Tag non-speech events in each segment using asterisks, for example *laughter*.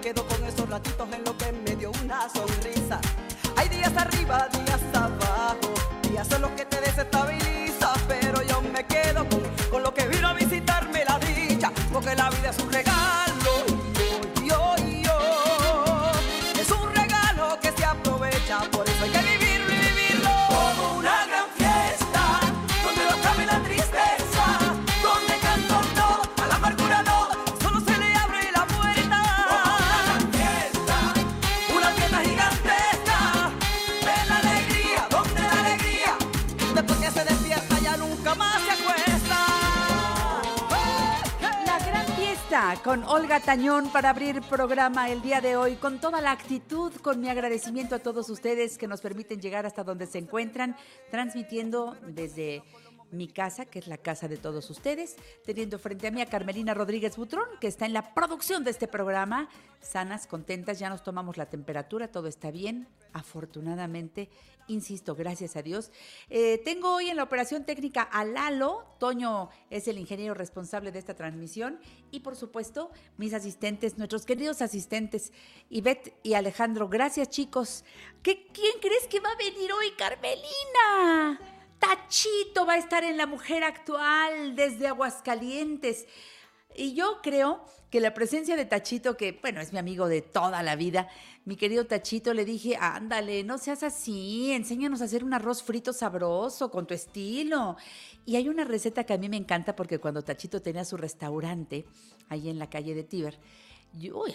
quedo con esos ratitos en lo que me dio una sonrisa. Hay días arriba, con Olga Tañón para abrir programa el día de hoy. Con toda la actitud, con mi agradecimiento a todos ustedes que nos permiten llegar hasta donde se encuentran, transmitiendo desde mi casa, que es la casa de todos ustedes, teniendo frente a mí a Carmelina Rodríguez Butrón, que está en la producción de este programa, sanas, contentas, ya nos tomamos la temperatura, todo está bien, afortunadamente, insisto, gracias a Dios. Eh, tengo hoy en la operación técnica a Lalo, Toño es el ingeniero responsable de esta transmisión, y por supuesto, mis asistentes, nuestros queridos asistentes, Ivette y Alejandro, gracias chicos. ¿Qué, ¿Quién crees que va a venir hoy, Carmelina? Tachito va a estar en La Mujer Actual desde Aguascalientes. Y yo creo que la presencia de Tachito, que bueno, es mi amigo de toda la vida, mi querido Tachito, le dije, ándale, no seas así, enséñanos a hacer un arroz frito sabroso, con tu estilo. Y hay una receta que a mí me encanta porque cuando Tachito tenía su restaurante ahí en la calle de Tíber,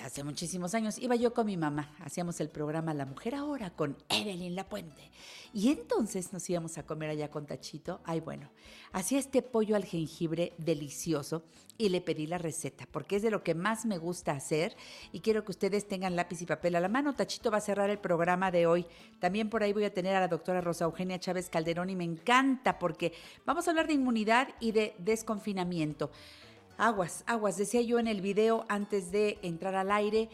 hace muchísimos años, iba yo con mi mamá, hacíamos el programa La Mujer Ahora con Evelyn Lapuente. Y entonces nos íbamos a comer allá con Tachito. Ay, bueno, hacía este pollo al jengibre delicioso y le pedí la receta porque es de lo que más me gusta hacer y quiero que ustedes tengan lápiz y papel a la mano. Tachito va a cerrar el programa de hoy. También por ahí voy a tener a la doctora Rosa Eugenia Chávez Calderón y me encanta porque vamos a hablar de inmunidad y de desconfinamiento. Aguas, aguas, decía yo en el video antes de entrar al aire.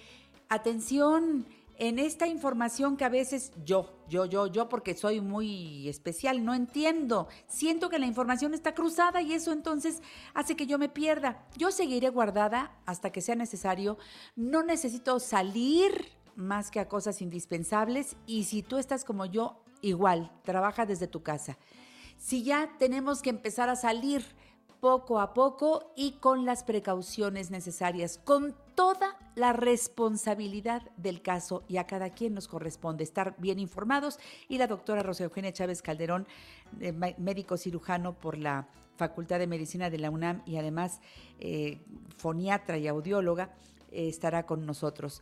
Atención en esta información que a veces yo, yo, yo, yo, porque soy muy especial, no entiendo. Siento que la información está cruzada y eso entonces hace que yo me pierda. Yo seguiré guardada hasta que sea necesario. No necesito salir más que a cosas indispensables y si tú estás como yo, igual, trabaja desde tu casa. Si ya tenemos que empezar a salir, poco a poco y con las precauciones necesarias, con toda la responsabilidad del caso y a cada quien nos corresponde estar bien informados. Y la doctora Rosa Eugenia Chávez Calderón, eh, médico cirujano por la Facultad de Medicina de la UNAM y además eh, foniatra y audióloga, eh, estará con nosotros.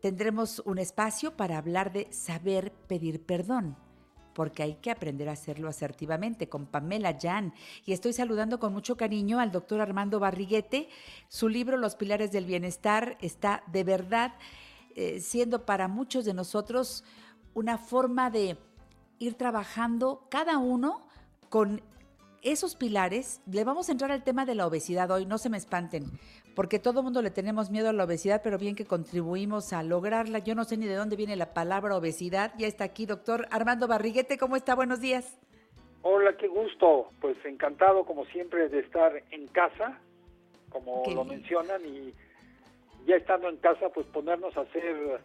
Tendremos un espacio para hablar de saber pedir perdón porque hay que aprender a hacerlo asertivamente con Pamela Jan. Y estoy saludando con mucho cariño al doctor Armando Barriguete. Su libro Los Pilares del Bienestar está de verdad eh, siendo para muchos de nosotros una forma de ir trabajando cada uno con esos pilares. Le vamos a entrar al tema de la obesidad hoy, no se me espanten, porque todo el mundo le tenemos miedo a la obesidad, pero bien que contribuimos a lograrla. Yo no sé ni de dónde viene la palabra obesidad. Ya está aquí, doctor Armando Barriguete. ¿Cómo está? Buenos días. Hola, qué gusto. Pues encantado, como siempre, de estar en casa, como lo mencionan, y ya estando en casa, pues ponernos a hacer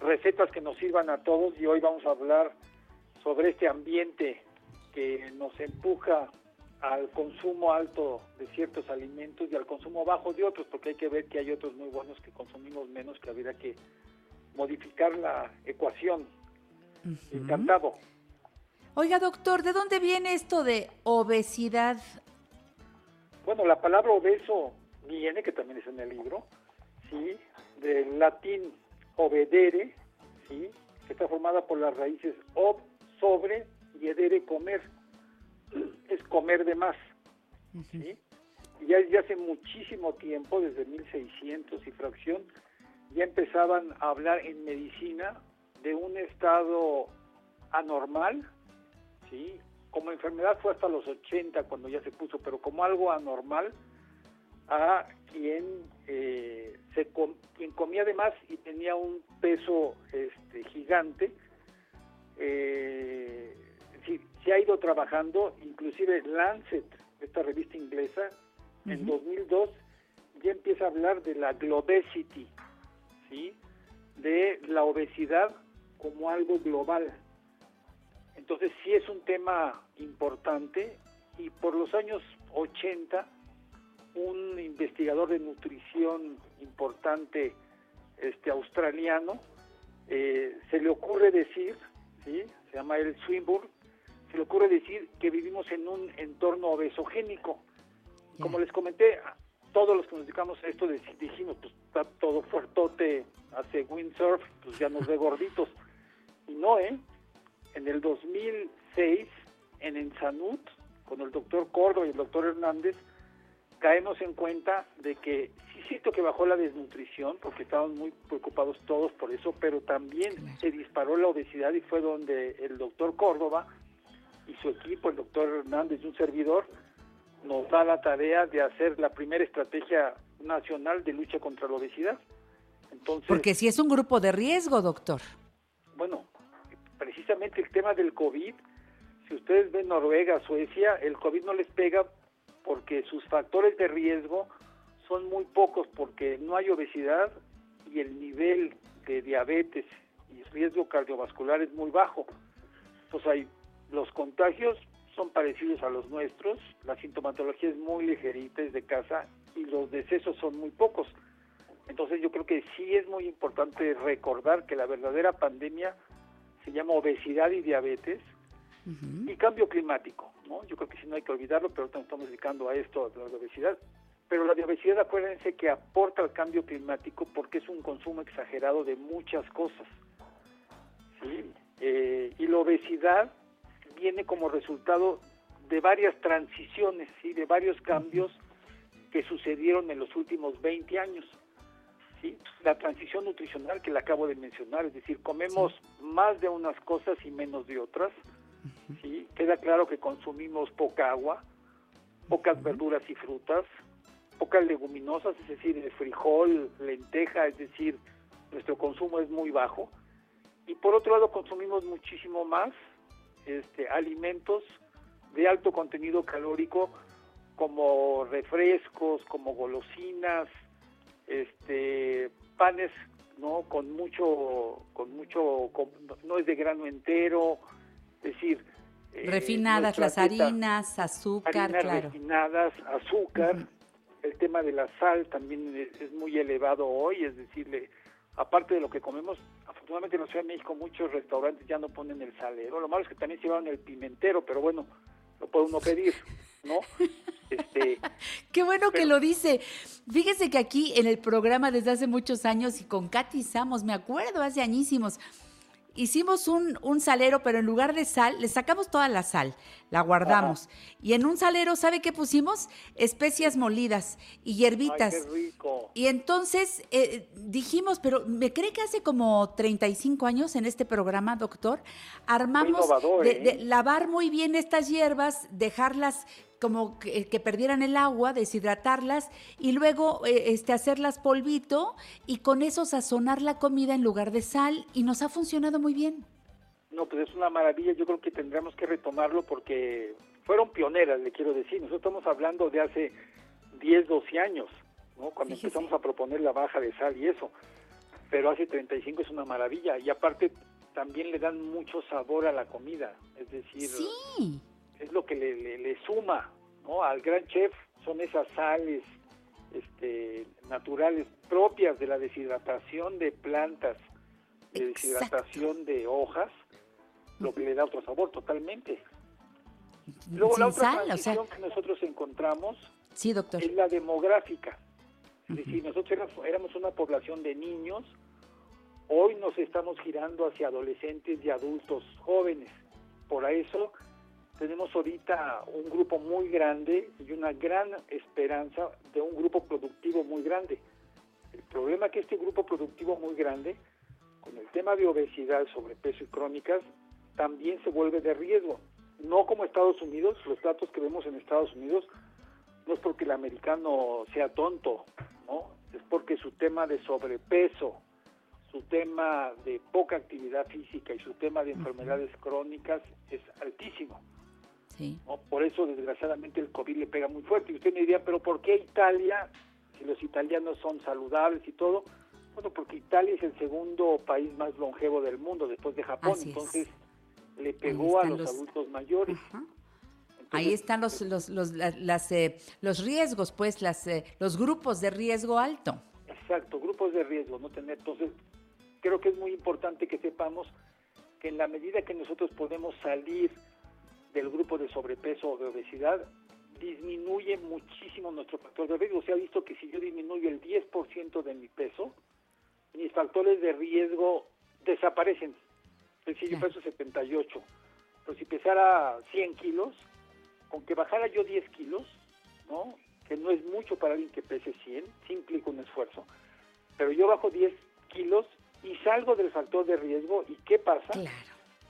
recetas que nos sirvan a todos. Y hoy vamos a hablar sobre este ambiente que nos empuja al consumo alto de ciertos alimentos y al consumo bajo de otros, porque hay que ver que hay otros muy buenos que consumimos menos, que habría que modificar la ecuación. Encantado. Oiga, doctor, ¿de dónde viene esto de obesidad? Bueno, la palabra obeso viene, que también es en el libro, ¿sí? del latín obedere, ¿sí? que está formada por las raíces ob, sobre, y edere, comer. Es comer de más. ya desde hace muchísimo tiempo, desde 1600 y fracción, ya empezaban a hablar en medicina de un estado anormal, ¿sí? Como enfermedad fue hasta los 80 cuando ya se puso, pero como algo anormal a quien eh, se quien comía de más y tenía un peso este, gigante. Eh, se ha ido trabajando, inclusive Lancet, esta revista inglesa, en 2002 ya empieza a hablar de la globesity, ¿sí? de la obesidad como algo global. Entonces sí es un tema importante y por los años 80 un investigador de nutrición importante este australiano eh, se le ocurre decir, ¿sí? se llama el Swinburne, se le ocurre decir que vivimos en un entorno obesogénico. Como les comenté, todos los que nos dedicamos a esto dijimos, pues está todo fuertote, hace windsurf, pues ya nos ve *laughs* gorditos. Y no, ¿eh? En el 2006, en Ensanut, con el doctor Córdoba y el doctor Hernández, caemos en cuenta de que sí siento que bajó la desnutrición, porque estaban muy preocupados todos por eso, pero también se disparó la obesidad y fue donde el doctor Córdoba y su equipo, el doctor Hernández y un servidor, nos da la tarea de hacer la primera estrategia nacional de lucha contra la obesidad. Entonces, Porque si es un grupo de riesgo, doctor. Bueno, precisamente el tema del COVID, si ustedes ven Noruega, Suecia, el COVID no les pega porque sus factores de riesgo son muy pocos porque no hay obesidad y el nivel de diabetes y riesgo cardiovascular es muy bajo. Entonces hay los contagios son parecidos a los nuestros, la sintomatología es muy ligerita, es de casa y los decesos son muy pocos. Entonces yo creo que sí es muy importante recordar que la verdadera pandemia se llama obesidad y diabetes y cambio climático, ¿no? Yo creo que sí no hay que olvidarlo, pero estamos dedicando a esto, a la obesidad. Pero la obesidad, acuérdense que aporta al cambio climático porque es un consumo exagerado de muchas cosas. ¿sí? Eh, y la obesidad viene como resultado de varias transiciones, ¿sí? de varios cambios que sucedieron en los últimos 20 años. ¿sí? La transición nutricional que le acabo de mencionar, es decir, comemos más de unas cosas y menos de otras. ¿sí? Queda claro que consumimos poca agua, pocas verduras y frutas, pocas leguminosas, es decir, el frijol, lenteja, es decir, nuestro consumo es muy bajo. Y por otro lado consumimos muchísimo más este, alimentos de alto contenido calórico como refrescos, como golosinas, este, panes, no, con mucho, con mucho, no es de grano entero, es decir, eh, refinadas las harinas, azúcar, claro. refinadas, azúcar, el tema de la sal también es, es muy elevado hoy, es decir, aparte de lo que comemos, afortunadamente en la Ciudad de México muchos restaurantes ya no ponen el salero. Lo malo es que también se llevan el pimentero, pero bueno, lo puede uno pedir, ¿no? *laughs* Este, Qué bueno que lo dice. Fíjese que aquí en el programa desde hace muchos años y con Katy Samos, me acuerdo, hace añísimos, hicimos un, un, salero, pero en lugar de sal, le sacamos toda la sal, la guardamos. Y en un salero, ¿sabe qué pusimos? Especias molidas y hierbitas. Ay, qué rico. Y entonces eh, dijimos, pero me cree que hace como 35 años en este programa, doctor, armamos innovador, de, ¿eh? de lavar muy bien estas hierbas, dejarlas como que, que, perdieran el agua, deshidratarlas y luego eh, este, hacerlas polvito y con eso sazonar la comida en lugar de sal y nos ha funcionado muy bien. No, pues es una maravilla, yo creo que tendremos que retomarlo porque fueron pioneras, le quiero decir, nosotros estamos hablando de hace 10, 12 años, ¿no? cuando Fíjese. empezamos a proponer la baja de sal y eso, pero hace 35 es una maravilla y aparte también le dan mucho sabor a la comida, es decir... Sí es lo que le, le, le, suma, ¿no? Al gran chef son esas sales este, naturales propias de la deshidratación de plantas, de deshidratación de hojas, lo que le da otro sabor totalmente. Luego la otra sal, que nosotros encontramos sí, doctor. es la demográfica. Es decir, nosotros éramos una población de niños, hoy nos estamos girando hacia adolescentes y adultos jóvenes. Por eso tenemos ahorita un grupo muy grande y una gran esperanza de un grupo productivo muy grande. El problema es que este grupo productivo muy grande, con el tema de obesidad, sobrepeso y crónicas, también se vuelve de riesgo. No como Estados Unidos, los datos que vemos en Estados Unidos no es porque el americano sea tonto, ¿no? Es porque su tema de sobrepeso, su tema de poca actividad física y su tema de enfermedades crónicas es altísimo. Por eso, desgraciadamente, el COVID le pega muy fuerte. Y usted me diría, ¿pero por qué Italia, si los italianos son saludables y todo? Bueno, porque Italia es el segundo país más longevo del mundo después de Japón, entonces le pegó a los, adultos mayores. Ahí están los los, los, las, eh, los riesgos, pues, las, eh, los grupos de riesgo alto. Exacto, grupos de riesgo, no tener. Entonces, creo que es muy importante que sepamos que en la medida que nosotros podemos salir del grupo de sobrepeso o de obesidad, disminuye muchísimo nuestro factor de riesgo. Se ha visto que si yo disminuyo el 10% de mi peso, mis factores de riesgo desaparecen. Es decir, yo peso 78, pero si pesara 100 kilos, aunque bajara yo 10 kilos, ¿no? que no es mucho para alguien que pese 100, sí implica un esfuerzo, pero yo bajo 10 kilos y salgo del factor de riesgo, ¿y qué pasa?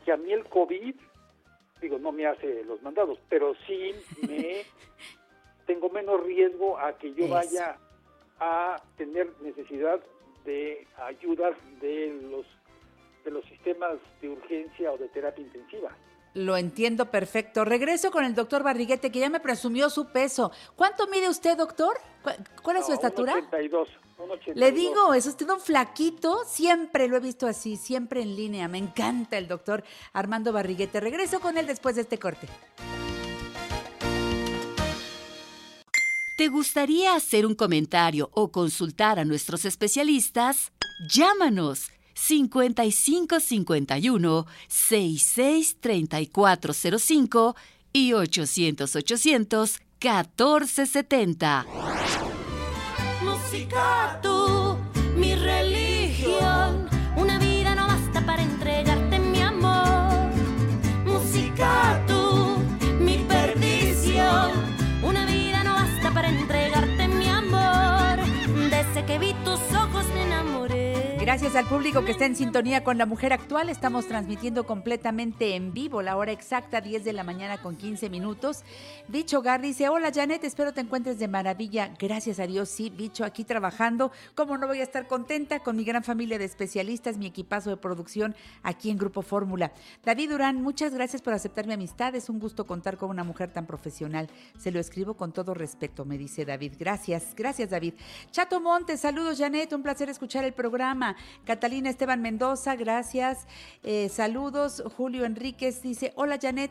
Que a mí el COVID digo, no me hace los mandados, pero sí me *laughs* tengo menos riesgo a que yo vaya a tener necesidad de ayuda de los de los sistemas de urgencia o de terapia intensiva. Lo entiendo perfecto. Regreso con el doctor Barriguete, que ya me presumió su peso. ¿Cuánto mide usted, doctor? ¿Cuál es su estatura? 82. Le digo, es usted un flaquito, siempre lo he visto así, siempre en línea. Me encanta el doctor Armando Barriguete. Regreso con él después de este corte. ¿Te gustaría hacer un comentario o consultar a nuestros especialistas? Llámanos 5551 663405 y 800 800 1470 música Gracias al público que está en sintonía con la mujer actual. Estamos transmitiendo completamente en vivo la hora exacta, 10 de la mañana con 15 minutos. Bicho Gar dice, hola Janet, espero te encuentres de maravilla. Gracias a Dios, sí, Bicho, aquí trabajando. ¿Cómo no voy a estar contenta con mi gran familia de especialistas, mi equipazo de producción aquí en Grupo Fórmula? David Durán, muchas gracias por aceptar mi amistad. Es un gusto contar con una mujer tan profesional. Se lo escribo con todo respeto, me dice David. Gracias, gracias David. Chato Montes, saludos Janet, un placer escuchar el programa. Catalina Esteban Mendoza, gracias. Eh, saludos. Julio Enríquez dice, hola Janet.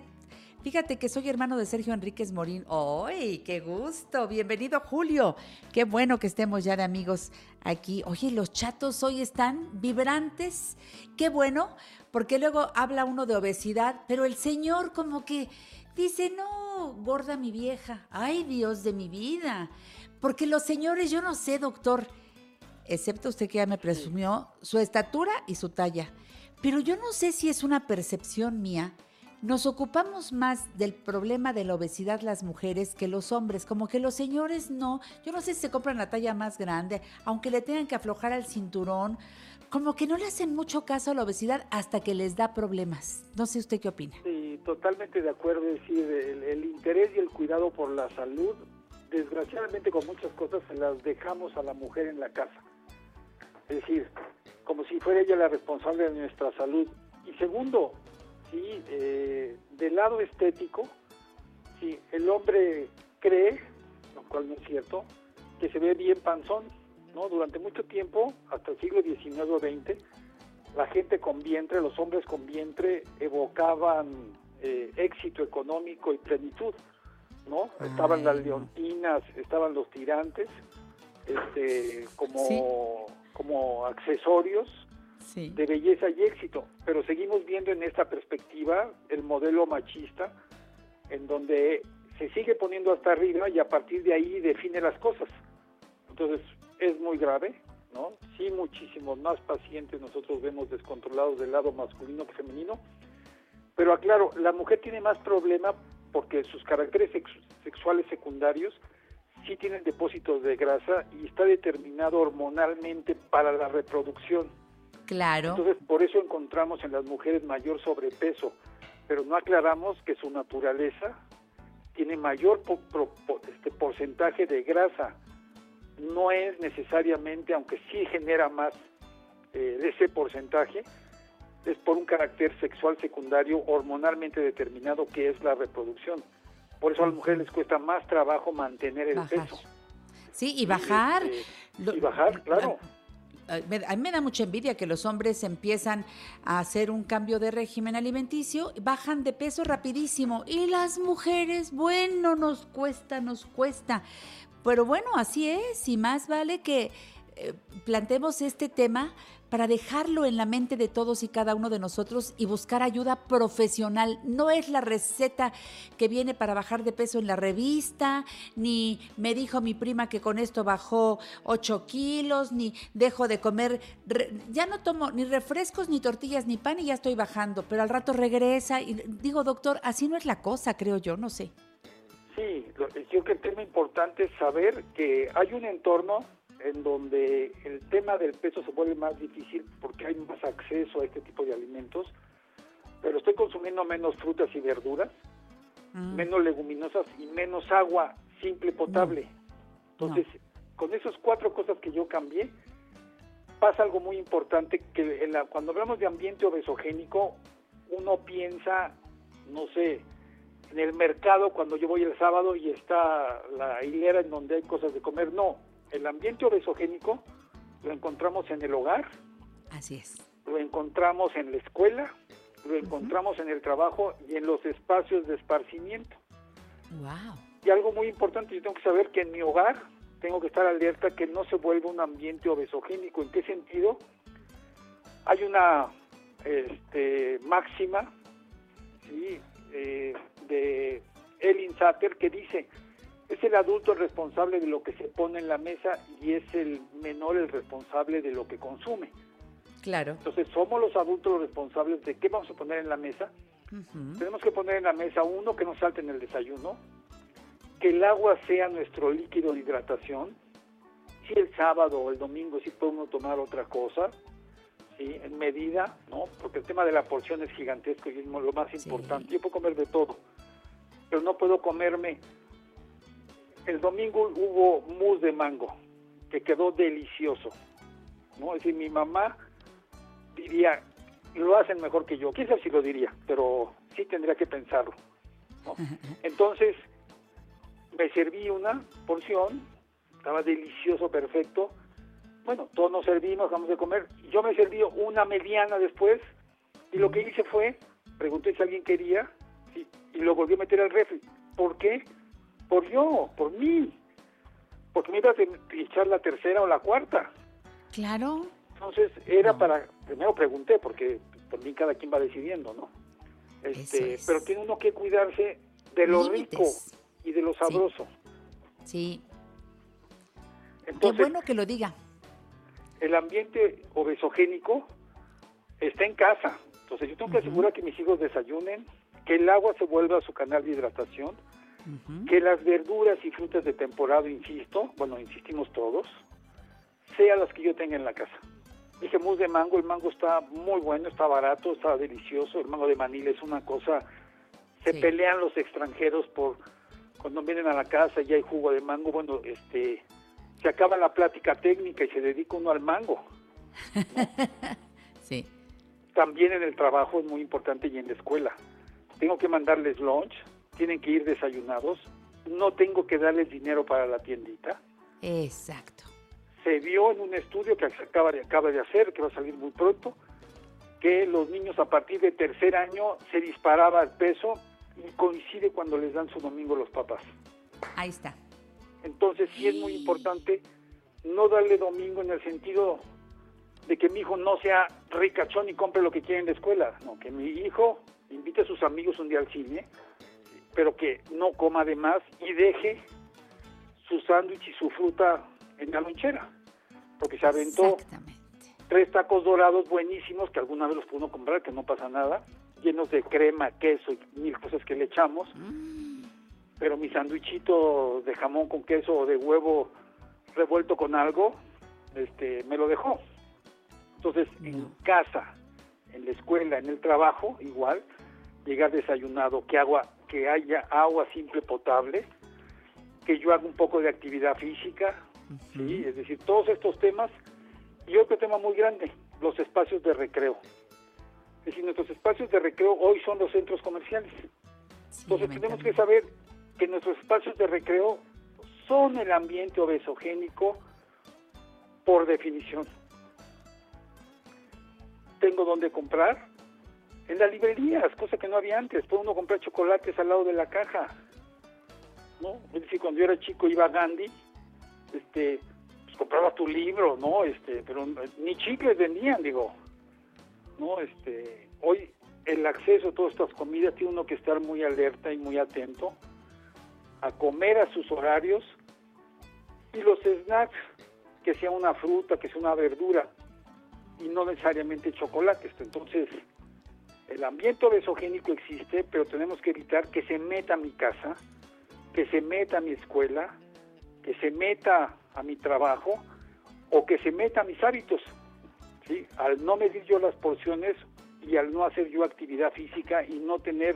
Fíjate que soy hermano de Sergio Enríquez Morín. ¡Ay, qué gusto! Bienvenido, Julio. Qué bueno que estemos ya de amigos aquí. Oye, los chatos hoy están vibrantes. Qué bueno, porque luego habla uno de obesidad, pero el señor como que dice, no, gorda mi vieja. ¡Ay, Dios de mi vida! Porque los señores, yo no sé, doctor, excepto usted que ya me presumió, su estatura y su talla. Pero yo no sé si es una percepción mía. Nos ocupamos más del problema de la obesidad las mujeres que los hombres, como que los señores no. Yo no sé si se compran la talla más grande, aunque le tengan que aflojar al cinturón, como que no le hacen mucho caso a la obesidad hasta que les da problemas. No sé usted qué opina. Sí, totalmente de acuerdo. Es decir, el interés y el cuidado por la salud, desgraciadamente con muchas cosas se las dejamos a la mujer en la casa es decir, como si fuera ella la responsable de nuestra salud. Y segundo, sí, eh, del lado estético, sí, el hombre cree, lo cual no es cierto, que se ve bien panzón, ¿no? Durante mucho tiempo, hasta el siglo XIX o XX, la gente con vientre, los hombres con vientre, evocaban eh, éxito económico y plenitud. ¿no? Estaban las leontinas, estaban los tirantes, este, como, Sí. Como accesorios Sí. de belleza y éxito, pero seguimos viendo en esta perspectiva el modelo machista, en donde se sigue poniendo hasta arriba y a partir de ahí define las cosas. Entonces, es muy grave, ¿no? Sí, muchísimos más pacientes nosotros vemos descontrolados del lado masculino que femenino, pero aclaro, la mujer tiene más problema porque sus caracteres sex- sexuales secundarios sí tienen depósitos de grasa y está determinado hormonalmente para la reproducción. Claro. Entonces, por eso encontramos en las mujeres mayor sobrepeso, pero no aclaramos que su naturaleza tiene mayor po- pro- po- este porcentaje de grasa. No es necesariamente, aunque sí genera más eh, de ese porcentaje, es por un carácter sexual secundario hormonalmente determinado que es la reproducción. Por eso a las mujeres les cuesta más trabajo mantener el Bajar. peso. Sí, y bajar. este, Lo- y bajar, claro. a- mí me da mucha envidia que los hombres empiezan a hacer un cambio de régimen alimenticio, bajan de peso rapidísimo y las mujeres, bueno, nos cuesta, nos cuesta. Pero bueno, así es y más vale que eh, planteemos este tema para dejarlo en la mente de todos y cada uno de nosotros y buscar ayuda profesional. No es la receta que viene para bajar de peso en la revista, ni me dijo mi prima que con esto bajó 8 kilos, ni dejo de comer, ya no tomo ni refrescos, ni tortillas, ni pan y ya estoy bajando, pero al rato regresa y digo, doctor, así no es la cosa, creo yo, no sé. Sí, yo creo que el tema importante es saber que hay un entorno en donde el tema del peso se vuelve más difícil porque hay más acceso a este tipo de alimentos, pero estoy consumiendo menos frutas y verduras, Mm, menos leguminosas y menos agua simple potable. Entonces, con esas cuatro cosas que yo cambié, pasa algo muy importante que en la- cuando hablamos de ambiente obesogénico, uno piensa, no sé, en el mercado cuando yo voy el sábado y está la hilera en donde hay cosas de comer. No, el ambiente obesogénico lo encontramos en el hogar, Así es. lo encontramos en la escuela, lo encontramos en el trabajo y en los espacios de esparcimiento. Wow. Y algo muy importante, yo tengo que saber que en mi hogar tengo que estar alerta que no se vuelva un ambiente obesogénico. ¿En qué sentido? Hay una este, máxima ¿sí? eh, de Elin Satter que dice, es el adulto el responsable de lo que se pone en la mesa y es el menor el responsable de lo que consume. Claro. Entonces somos los adultos los responsables de qué vamos a poner en la mesa tenemos que poner en la mesa uno que no salte en el desayuno, que el agua sea nuestro líquido de hidratación. Si el sábado o el domingo sí puede uno tomar otra cosa, ¿sí? en medida, ¿no? Porque el tema de la porción es gigantesco y es lo más Sí. importante. Yo puedo comer de todo, pero no puedo comerme. El domingo hubo mousse de mango, que quedó delicioso. ¿no? Es decir, mi mamá diría, lo hacen mejor que yo. Sabe si lo diría, pero sí tendría que pensarlo. ¿no? Entonces, me serví una porción, estaba delicioso, perfecto. Bueno, todos nos servimos, vamos de comer. Yo me serví una mediana después y lo que hice fue, pregunté si alguien quería sí, y lo volví a meter al refri. ¿Por qué? Por yo, por mí. Porque me iba a echar la tercera o la cuarta. Claro. Entonces era No. para, primero pregunté, porque también cada quien va decidiendo, ¿no? Este, es. pero tiene uno que cuidarse de lo rico Límites. y de lo sabroso. Sí. Qué Entonces, bueno que lo diga. el ambiente obesogénico está en casa. Entonces yo tengo que asegurar que mis hijos desayunen, que el agua se vuelva a su canal de hidratación, Que las verduras y frutas de temporada, insisto, bueno, insistimos todos, sean las que yo tenga en la casa. Dije mousse de mango, el mango está muy bueno, está barato, está delicioso, el mango de Manila es una cosa, se Sí. pelean los extranjeros por cuando vienen a la casa y hay jugo de mango, bueno, este, se acaba la plática técnica y se dedica uno al mango. *laughs* Sí. También en el trabajo es muy importante y en la escuela. Tengo que mandarles lunch, tienen que ir desayunados, no tengo que darles dinero para la tiendita. Exacto. Se vio en un estudio que acaba de, acaba de hacer, que va a salir muy pronto, que los niños a partir de tercer año se disparaba el peso y coincide cuando les dan su domingo los papás. Ahí está. Entonces sí es muy importante no darle domingo en el sentido de que mi hijo no sea ricachón y compre lo que quiere en la escuela, no, que mi hijo invite a sus amigos un día al cine, pero que no coma de más y deje su sándwich y su fruta en la lonchera, porque se aventó tres tacos dorados buenísimos que alguna vez los pudo comprar, que no pasa nada, llenos de crema, queso y mil cosas que le echamos. Pero mi sándwichito de jamón con queso o de huevo revuelto con algo, este, me lo dejó. Entonces, en casa, en la escuela, en el trabajo, igual, llegar desayunado, que agua, que haya agua simple potable, que yo haga un poco de actividad física, ¿sí? es decir, todos estos temas y otro tema muy grande, los espacios de recreo. Es decir, nuestros espacios de recreo hoy son los centros comerciales. Sí, Entonces tenemos que saber que nuestros espacios de recreo son el ambiente obesogénico por definición. Tengo donde comprar en las librerías, cosa que no había antes. Puede uno comprar chocolates al lado de la caja. ¿no? Es decir, cuando yo era chico iba a Gandhi, este, pues compraba tu libro, ¿no? Este, pero ni chicles vendían, digo. ¿no? Este, hoy el acceso a todas estas comidas tiene uno que estar muy alerta y muy atento a comer a sus horarios y los snacks, que sea una fruta, que sea una verdura y no necesariamente chocolates. Entonces, el ambiente obesogénico existe, pero tenemos que evitar que se meta a mi casa, que se meta a mi escuela, que se meta a mi trabajo o que se meta a mis hábitos. ¿sí? Al no medir yo las porciones y al no hacer yo actividad física y no tener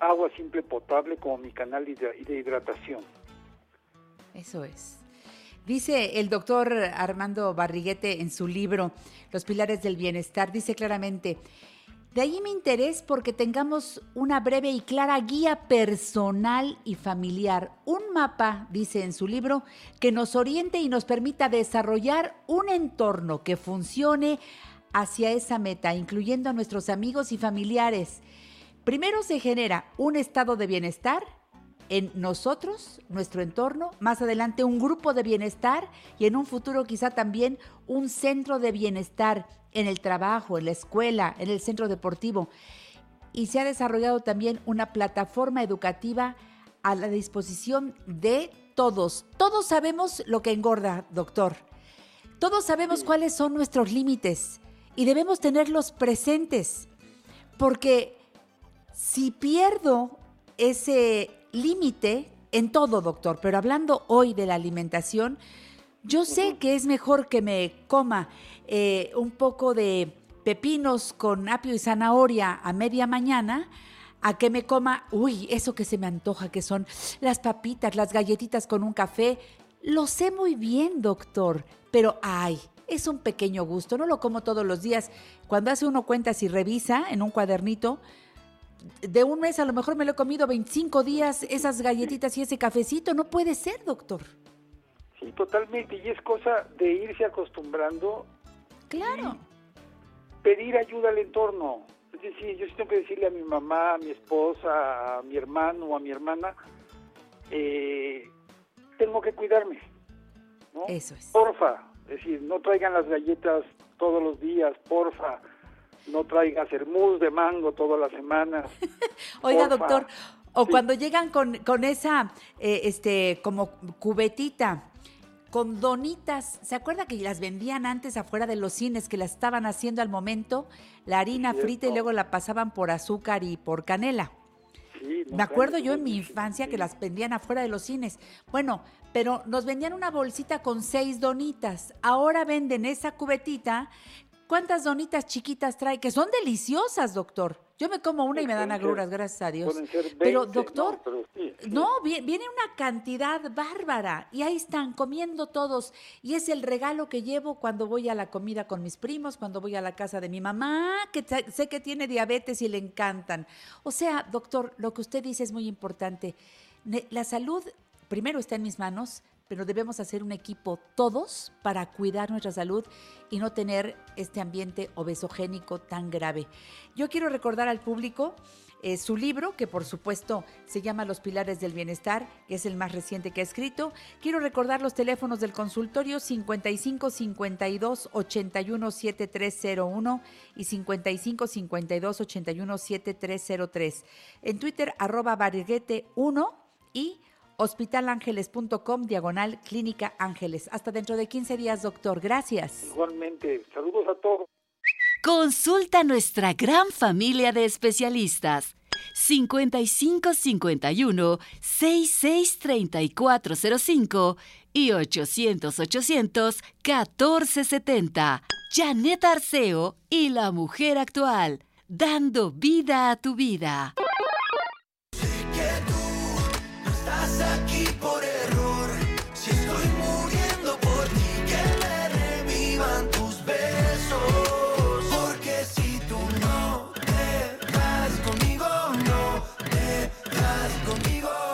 agua simple potable como mi canal de hidra- de hidratación. Eso es. Dice el doctor Armando Barriguete en su libro Los Pilares del Bienestar, dice claramente, de ahí mi interés porque tengamos una breve y clara guía personal y familiar, un mapa, dice en su libro, que nos oriente y nos permita desarrollar un entorno que funcione hacia esa meta, incluyendo a nuestros amigos y familiares. Primero se genera un estado de bienestar en nosotros, nuestro entorno, más adelante un grupo de bienestar y en un futuro quizá también un centro de bienestar en el trabajo, en la escuela, en el centro deportivo. Y se ha desarrollado también una plataforma educativa a la disposición de todos. Todos sabemos lo que engorda, doctor. Todos sabemos cuáles son nuestros límites y debemos tenerlos presentes. Porque si pierdo ese límite en todo, doctor, pero hablando hoy de la alimentación, yo sé que es mejor que me coma eh, un poco de pepinos con apio y zanahoria a media mañana a que me coma, uy, eso que se me antoja, que son las papitas, las galletitas con un café. Lo sé muy bien, doctor, pero ay, es un pequeño gusto, no lo como todos los días. Cuando hace uno cuentas y revisa en un cuadernito, de un mes a lo mejor me lo he comido 25 días esas galletitas y ese cafecito. No puede ser, doctor. Sí, totalmente. Y es cosa de irse acostumbrando, Claro. pedir ayuda al entorno. Es decir, yo sí tengo que decirle a mi mamá, a mi esposa, a mi hermano o a mi hermana, eh, tengo que cuidarme. ¿no? Eso es. Porfa, es decir, no traigan las galletas todos los días, porfa. No traigas el mousse de mango todas las semanas. *laughs* Oiga, porfa. doctor, o Sí. cuando llegan con, con esa, eh, este, como cubetita, con donitas, ¿se acuerda que las vendían antes afuera de los cines, que las estaban haciendo al momento? La harina frita y luego la pasaban por azúcar y por canela. Sí, no, Me acuerdo yo en mi infancia que las vendían afuera de los cines. Bueno, pero nos vendían una bolsita con seis donitas. Ahora venden esa cubetita. ¿Cuántas donitas chiquitas trae? Que son deliciosas, doctor. Yo me como una y me dan agruras, gracias a Dios. pueden ser pero, 20, doctor, no, pero sí, sí. no, vi- viene una cantidad bárbara y ahí están comiendo todos y es el regalo que llevo cuando voy a la comida con mis primos, cuando voy a la casa de mi mamá, que sé que tiene diabetes y le encantan. O sea, doctor, lo que usted dice es muy importante. La salud primero está en mis manos, pero debemos hacer un equipo todos para cuidar nuestra salud y no tener este ambiente obesogénico tan grave. Yo quiero recordar al público eh, su libro, que por supuesto se llama Los Pilares del Bienestar, que es el más reciente que ha escrito. Quiero recordar los teléfonos del consultorio 55 52 81 7301 y 55 52 81 7303. En Twitter, arroba bariguete 1 y hospitalangeles.com diagonal clínica ángeles. Hasta dentro de 15 días, doctor. Gracias. Igualmente, saludos a todos. Consulta nuestra gran familia de especialistas. 5551 663405 y 800 800 1470. Janet Arceo y la mujer actual, dando vida a tu vida.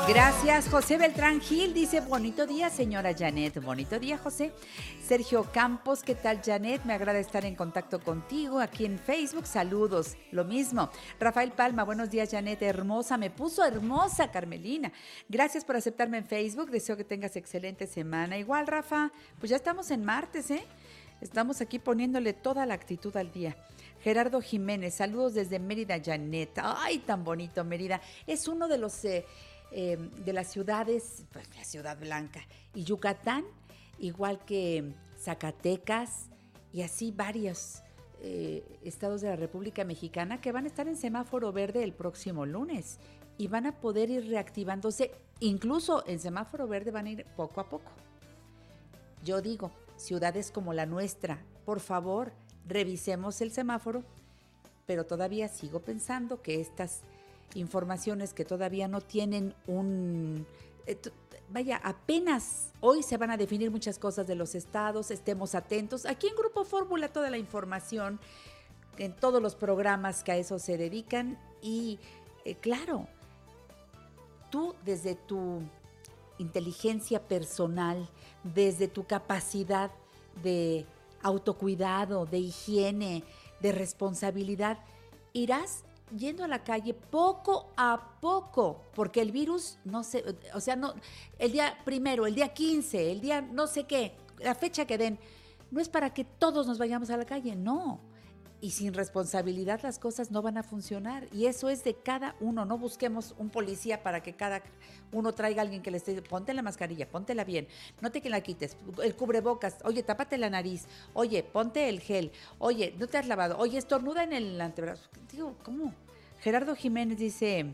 Gracias, José Beltrán Gil dice, bonito día, señora Janet. Bonito día, José. Sergio Campos, ¿qué tal, Janet? Me agrada estar en contacto contigo aquí en Facebook. Saludos, lo mismo. Rafael Palma, buenos días, Janet. Hermosa, me puso hermosa, Carmelina. Gracias por aceptarme en Facebook. Deseo que tengas excelente semana. Igual, Rafa, pues ya estamos en martes, ¿eh? Estamos aquí poniéndole toda la actitud al día. Gerardo Jiménez, saludos desde Mérida, Janet. Ay, tan bonito Mérida. Es uno de los eh, eh, de las ciudades, pues la ciudad blanca. Y Yucatán, igual que Zacatecas y así varios eh, estados de la República Mexicana que van a estar en semáforo verde el próximo lunes y van a poder ir reactivándose. Incluso en semáforo verde van a ir poco a poco. Yo digo, ciudades como la nuestra, por favor, revisemos el semáforo, pero todavía sigo pensando que estas informaciones que todavía no tienen un... eh, Vaya, apenas hoy se van a definir muchas cosas de los estados, estemos atentos. Aquí en Grupo Fórmula toda la información, en todos los programas que a eso se dedican y eh, claro, tú desde tu inteligencia personal, desde tu capacidad de autocuidado, de higiene, de responsabilidad, irás yendo a la calle poco a poco, porque el virus no se, o sea, no, el día primero, el día 15, el día no sé qué, la fecha que den, no es para que todos nos vayamos a la calle, no. Y sin responsabilidad las cosas no van a funcionar. Y eso es de cada uno. No busquemos un policía para que cada uno traiga a alguien que le esté. Ponte la mascarilla, póntela bien. No te que la quites. El cubrebocas. Oye, tápate la nariz. Oye, ponte el gel. Oye, no te has lavado. Oye, estornuda en el antebrazo. ¿Cómo? Gerardo Jiménez dice.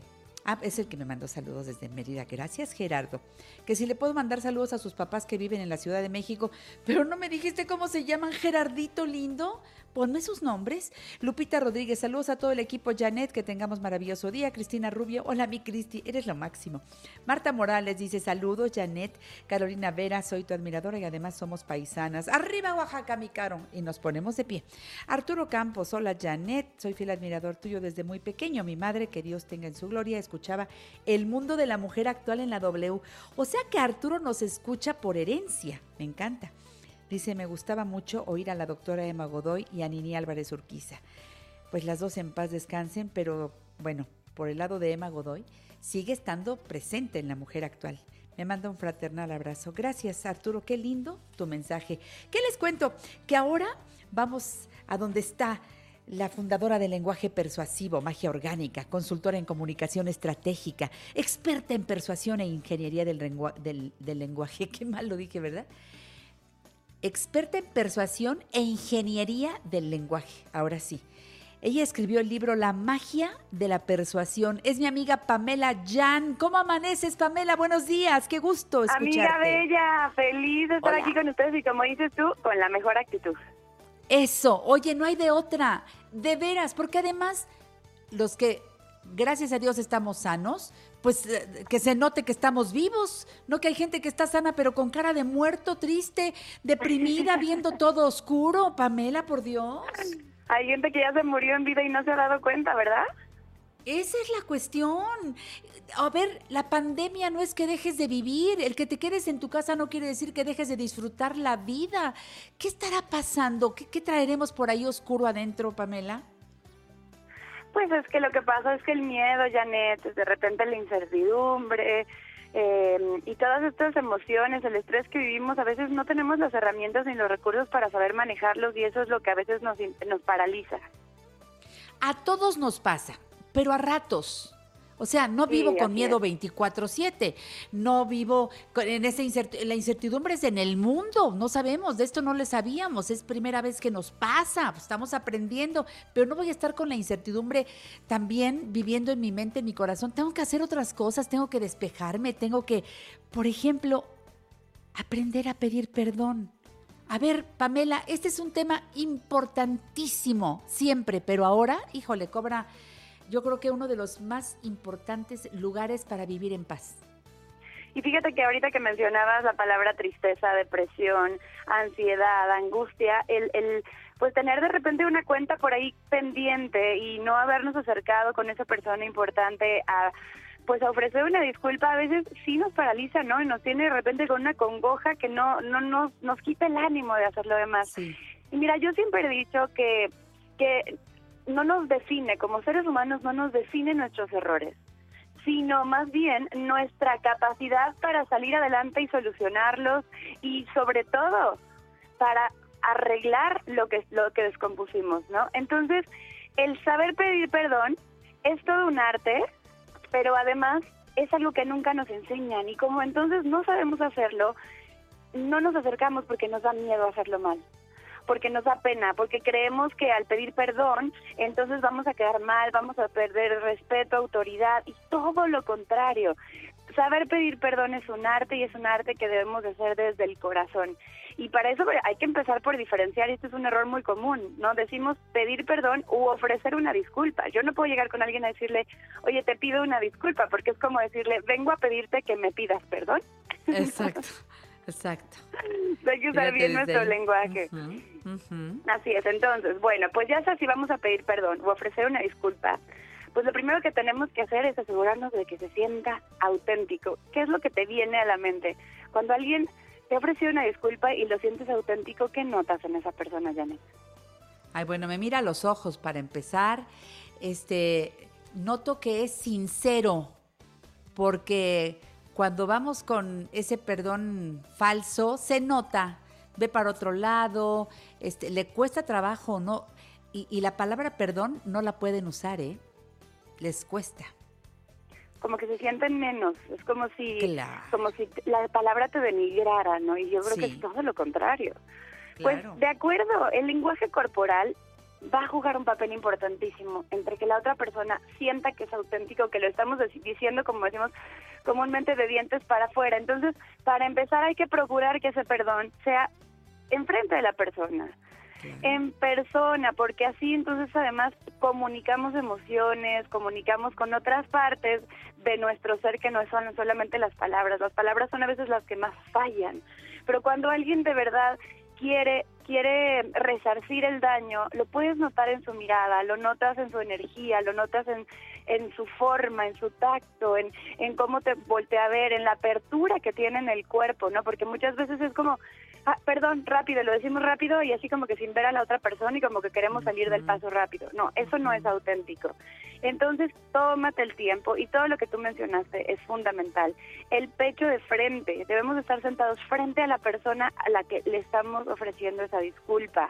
Ah, es el que me mandó saludos desde Mérida. Gracias, Gerardo. Que si le puedo mandar saludos a sus papás que viven en la Ciudad de México, pero no me dijiste cómo se llaman, Gerardito lindo. Ponme sus nombres. Lupita Rodríguez, saludos a todo el equipo. Janet, que tengamos maravilloso día. Cristina Rubio, hola mi Cristi, eres lo máximo. Marta Morales dice saludos, Janet. Carolina Vera, soy tu admiradora y además somos paisanas. Arriba Oaxaca, mi caro. Y nos ponemos de pie. Arturo Campos, hola Janet, soy fiel admirador tuyo desde muy pequeño. Mi madre, que Dios tenga en su gloria, escuchaba El mundo de la mujer actual en la W. O sea que Arturo nos escucha por herencia. Me encanta. Dice, me gustaba mucho oír a la doctora Emma Godoy y a Nini Álvarez Urquiza. Pues las dos en paz descansen, pero bueno, por el lado de Emma Godoy, sigue estando presente en la mujer actual. Me manda un fraternal abrazo. Gracias, Arturo. Qué lindo tu mensaje. ¿Qué les cuento? Que ahora vamos a donde está la fundadora del lenguaje persuasivo, magia orgánica, consultora en comunicación estratégica, experta en persuasión e ingeniería del, del lenguaje. *laughs* Qué mal lo dije, ¿verdad? Experta en persuasión e ingeniería del lenguaje. Ahora sí. Ella escribió el libro La magia de la persuasión. Es mi amiga Pamela Jan. ¿Cómo amaneces, Pamela? Buenos días. Qué gusto escucharte. Amiga bella, feliz de estar Hola. aquí con ustedes y como dices tú, con la mejor actitud. Eso. Oye, no hay de otra. De veras, porque además los que gracias a Dios estamos sanos, pues eh, que se note que estamos vivos, no que hay gente que está sana pero con cara de muerto, triste, deprimida, viendo todo oscuro. Pamela, por Dios. Hay gente que ya se murió en vida y no se ha dado cuenta, ¿verdad? Esa es la cuestión. A ver, la pandemia no es que dejes de vivir. El que te quedes en tu casa no quiere decir que dejes de disfrutar la vida. ¿Qué estará pasando? ¿Qué, qué traeremos por ahí oscuro adentro, Pamela? Pues es que lo que pasa es que el miedo, Janet, de repente la incertidumbre eh, y todas estas emociones, el estrés que vivimos, a veces no tenemos las herramientas ni los recursos para saber manejarlos y eso es lo que a veces nos, nos paraliza. A todos nos pasa, pero a ratos. O sea, no Sí, vivo con miedo es. 24/7, no vivo con- en esa incert- la incertidumbre es en el mundo, no sabemos, de esto no le sabíamos, es primera vez que nos pasa, estamos aprendiendo, pero no voy a estar con la incertidumbre también viviendo en mi mente, en mi corazón, tengo que hacer otras cosas, tengo que despejarme, tengo que, por ejemplo, aprender a pedir perdón. A ver, Pamela, este es un tema importantísimo siempre, pero ahora, híjole, cobra, yo creo que uno de los más importantes lugares para vivir en paz. Y fíjate que ahorita que mencionabas la palabra tristeza, depresión, ansiedad, angustia, el, el pues tener de repente una cuenta por ahí pendiente y no habernos acercado con esa persona importante a pues a ofrecer una disculpa a veces sí nos paraliza, ¿no? Y nos tiene de repente con una congoja que no no nos nos quita el ánimo de hacer lo demás. Sí. Y mira, yo siempre he dicho que que no nos define como seres humanos no nos define nuestros errores sino más bien nuestra capacidad para salir adelante y solucionarlos y sobre todo para arreglar lo que lo que descompusimos, ¿no? Entonces, el saber pedir perdón es todo un arte, pero además es algo que nunca nos enseñan y como entonces no sabemos hacerlo, no nos acercamos porque nos da miedo hacerlo mal porque nos da pena, porque creemos que al pedir perdón, entonces vamos a quedar mal, vamos a perder respeto, autoridad y todo lo contrario. Saber pedir perdón es un arte y es un arte que debemos de hacer desde el corazón. Y para eso hay que empezar por diferenciar, y esto es un error muy común, ¿no? Decimos pedir perdón u ofrecer una disculpa. Yo no puedo llegar con alguien a decirle, oye, te pido una disculpa, porque es como decirle, vengo a pedirte que me pidas perdón. *laughs* Exacto, exacto. *laughs* Hay que usar bien nuestro lenguaje. Así es, entonces, bueno, pues ya sea si vamos a pedir perdón o ofrecer una disculpa, pues lo primero que tenemos que hacer es asegurarnos de que se sienta auténtico. ¿Qué es lo que te viene a la mente? Cuando alguien te ofrecido una disculpa y lo sientes auténtico, ¿qué notas en esa persona, Janet? Ay, bueno, me mira a los ojos para empezar. Este, noto que es sincero, porque cuando vamos con ese perdón falso, se nota, ve para otro lado, este, le cuesta trabajo, ¿no? Y, y la palabra perdón no la pueden usar, ¿eh? Les cuesta. Como que se sienten menos, es como si, Claro. como si la palabra te denigrara, ¿no? Y yo creo que es todo lo contrario. Claro. Pues de acuerdo, el lenguaje corporal va a jugar un papel importantísimo entre que la otra persona sienta que es auténtico, que lo estamos diciendo, como decimos comúnmente, de dientes para afuera. Entonces, para empezar hay que procurar que ese perdón sea enfrente de la persona, en persona, porque así entonces además comunicamos emociones, comunicamos con otras partes de nuestro ser que no son solamente las palabras. Las palabras son a veces las que más fallan, pero cuando alguien de verdad quiere quiere resarcir el daño, lo puedes notar en su mirada, lo notas en su energía, lo notas en, en su forma, en su tacto, en, en cómo te voltea a ver, en la apertura que tiene en el cuerpo, ¿no? Porque muchas veces es como, ah, perdón, rápido, lo decimos rápido y así como que sin ver a la otra persona y como que queremos salir del paso rápido. No, eso no es auténtico. Entonces, tómate el tiempo y todo lo que tú mencionaste es fundamental. El pecho de frente, debemos estar sentados frente a la persona a la que le estamos ofreciendo esa disculpa.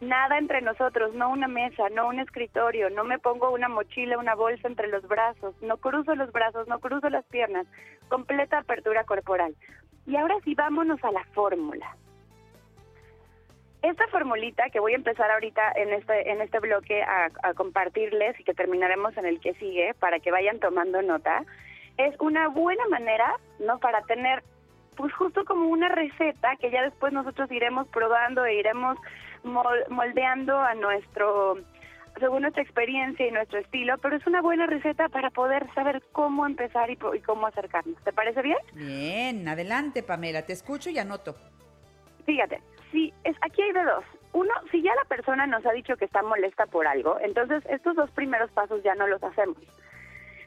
Nada entre nosotros, no una mesa, no un escritorio, no me pongo una mochila, una bolsa entre los brazos, no cruzo los brazos, no cruzo las piernas, completa apertura corporal. Y ahora sí, vámonos a la fórmula. Esta formulita que voy a empezar ahorita en este, en este bloque a, a compartirles y que terminaremos en el que sigue para que vayan tomando nota, es una buena manera, ¿no? Para tener, pues justo como una receta que ya después nosotros iremos probando e iremos mol- moldeando a nuestro, según nuestra experiencia y nuestro estilo, pero es una buena receta para poder saber cómo empezar y, y cómo acercarnos. ¿Te parece bien? Bien, adelante, Pamela, te escucho y anoto. Fíjate, si es, aquí hay de dos. Uno, si ya la persona nos ha dicho que está molesta por algo, entonces estos dos primeros pasos ya no los hacemos.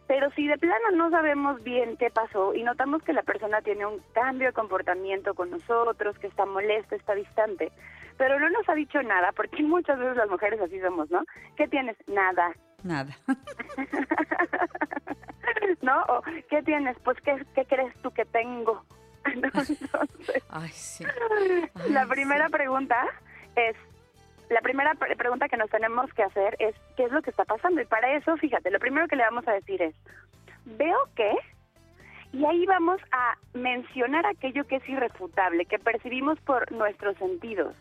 Pero si de plano no sabemos bien qué pasó y notamos que la persona tiene un cambio de comportamiento con nosotros, que está molesta, está distante, pero no nos ha dicho nada, porque *laughs* muchas veces las mujeres así somos, ¿no? ¿Qué tienes? Nada. Nada. *laughs* ¿No? O, ¿qué tienes? Pues, ¿qué, qué crees tú que tengo? *laughs* Entonces, Ay, sí. la primera sí. pregunta es, la primera pre- pregunta que nos tenemos que hacer es, ¿qué es lo que está pasando? Y para eso, fíjate, lo primero que le vamos a decir es, veo que, y ahí vamos a mencionar aquello que es irrefutable, que percibimos por nuestros sentidos.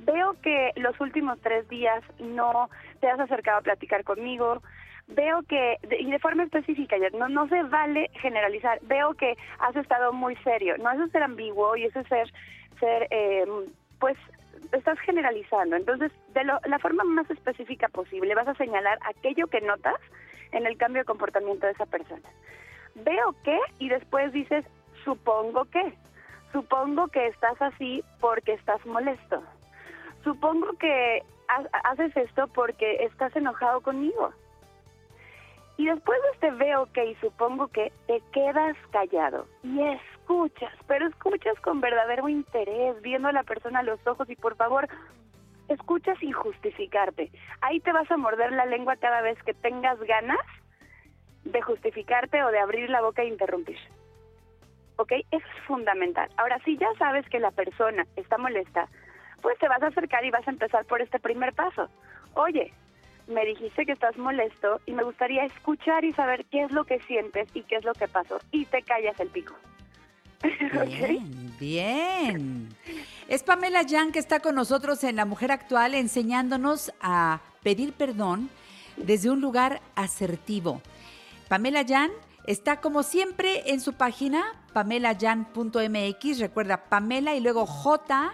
Veo que los últimos tres días no te has acercado a platicar conmigo. Veo que, y de forma específica, no, no se vale generalizar. Veo que has estado muy serio. No, eso es ser ambiguo y eso es ser, ser eh, pues, estás generalizando. Entonces, de lo- la forma más específica posible, vas a señalar aquello que notas en el cambio de comportamiento de esa persona. Veo que, y después dices, supongo que. Supongo que estás así porque estás molesto. Supongo que ha- haces esto porque estás enojado conmigo. Y después de este veo que y supongo que te quedas callado y escuchas, pero escuchas con verdadero interés, viendo a la persona a los ojos y por favor, escucha sin justificarte. Ahí te vas a morder la lengua cada vez que tengas ganas de justificarte o de abrir la boca e interrumpir. ¿Ok? Eso es fundamental. Ahora, si ya sabes que la persona está molesta, pues te vas a acercar y vas a empezar por este primer paso. Oye, me dijiste que estás molesto y me gustaría escuchar y saber qué es lo que sientes y qué es lo que pasó. Y te callas el pico. *laughs* Bien, bien. Es Pamela Yang que está con nosotros en La Mujer Actual enseñándonos a pedir perdón desde un lugar asertivo. Pamela Yan está como siempre en su página pamelayan.mx. Recuerda Pamela y luego J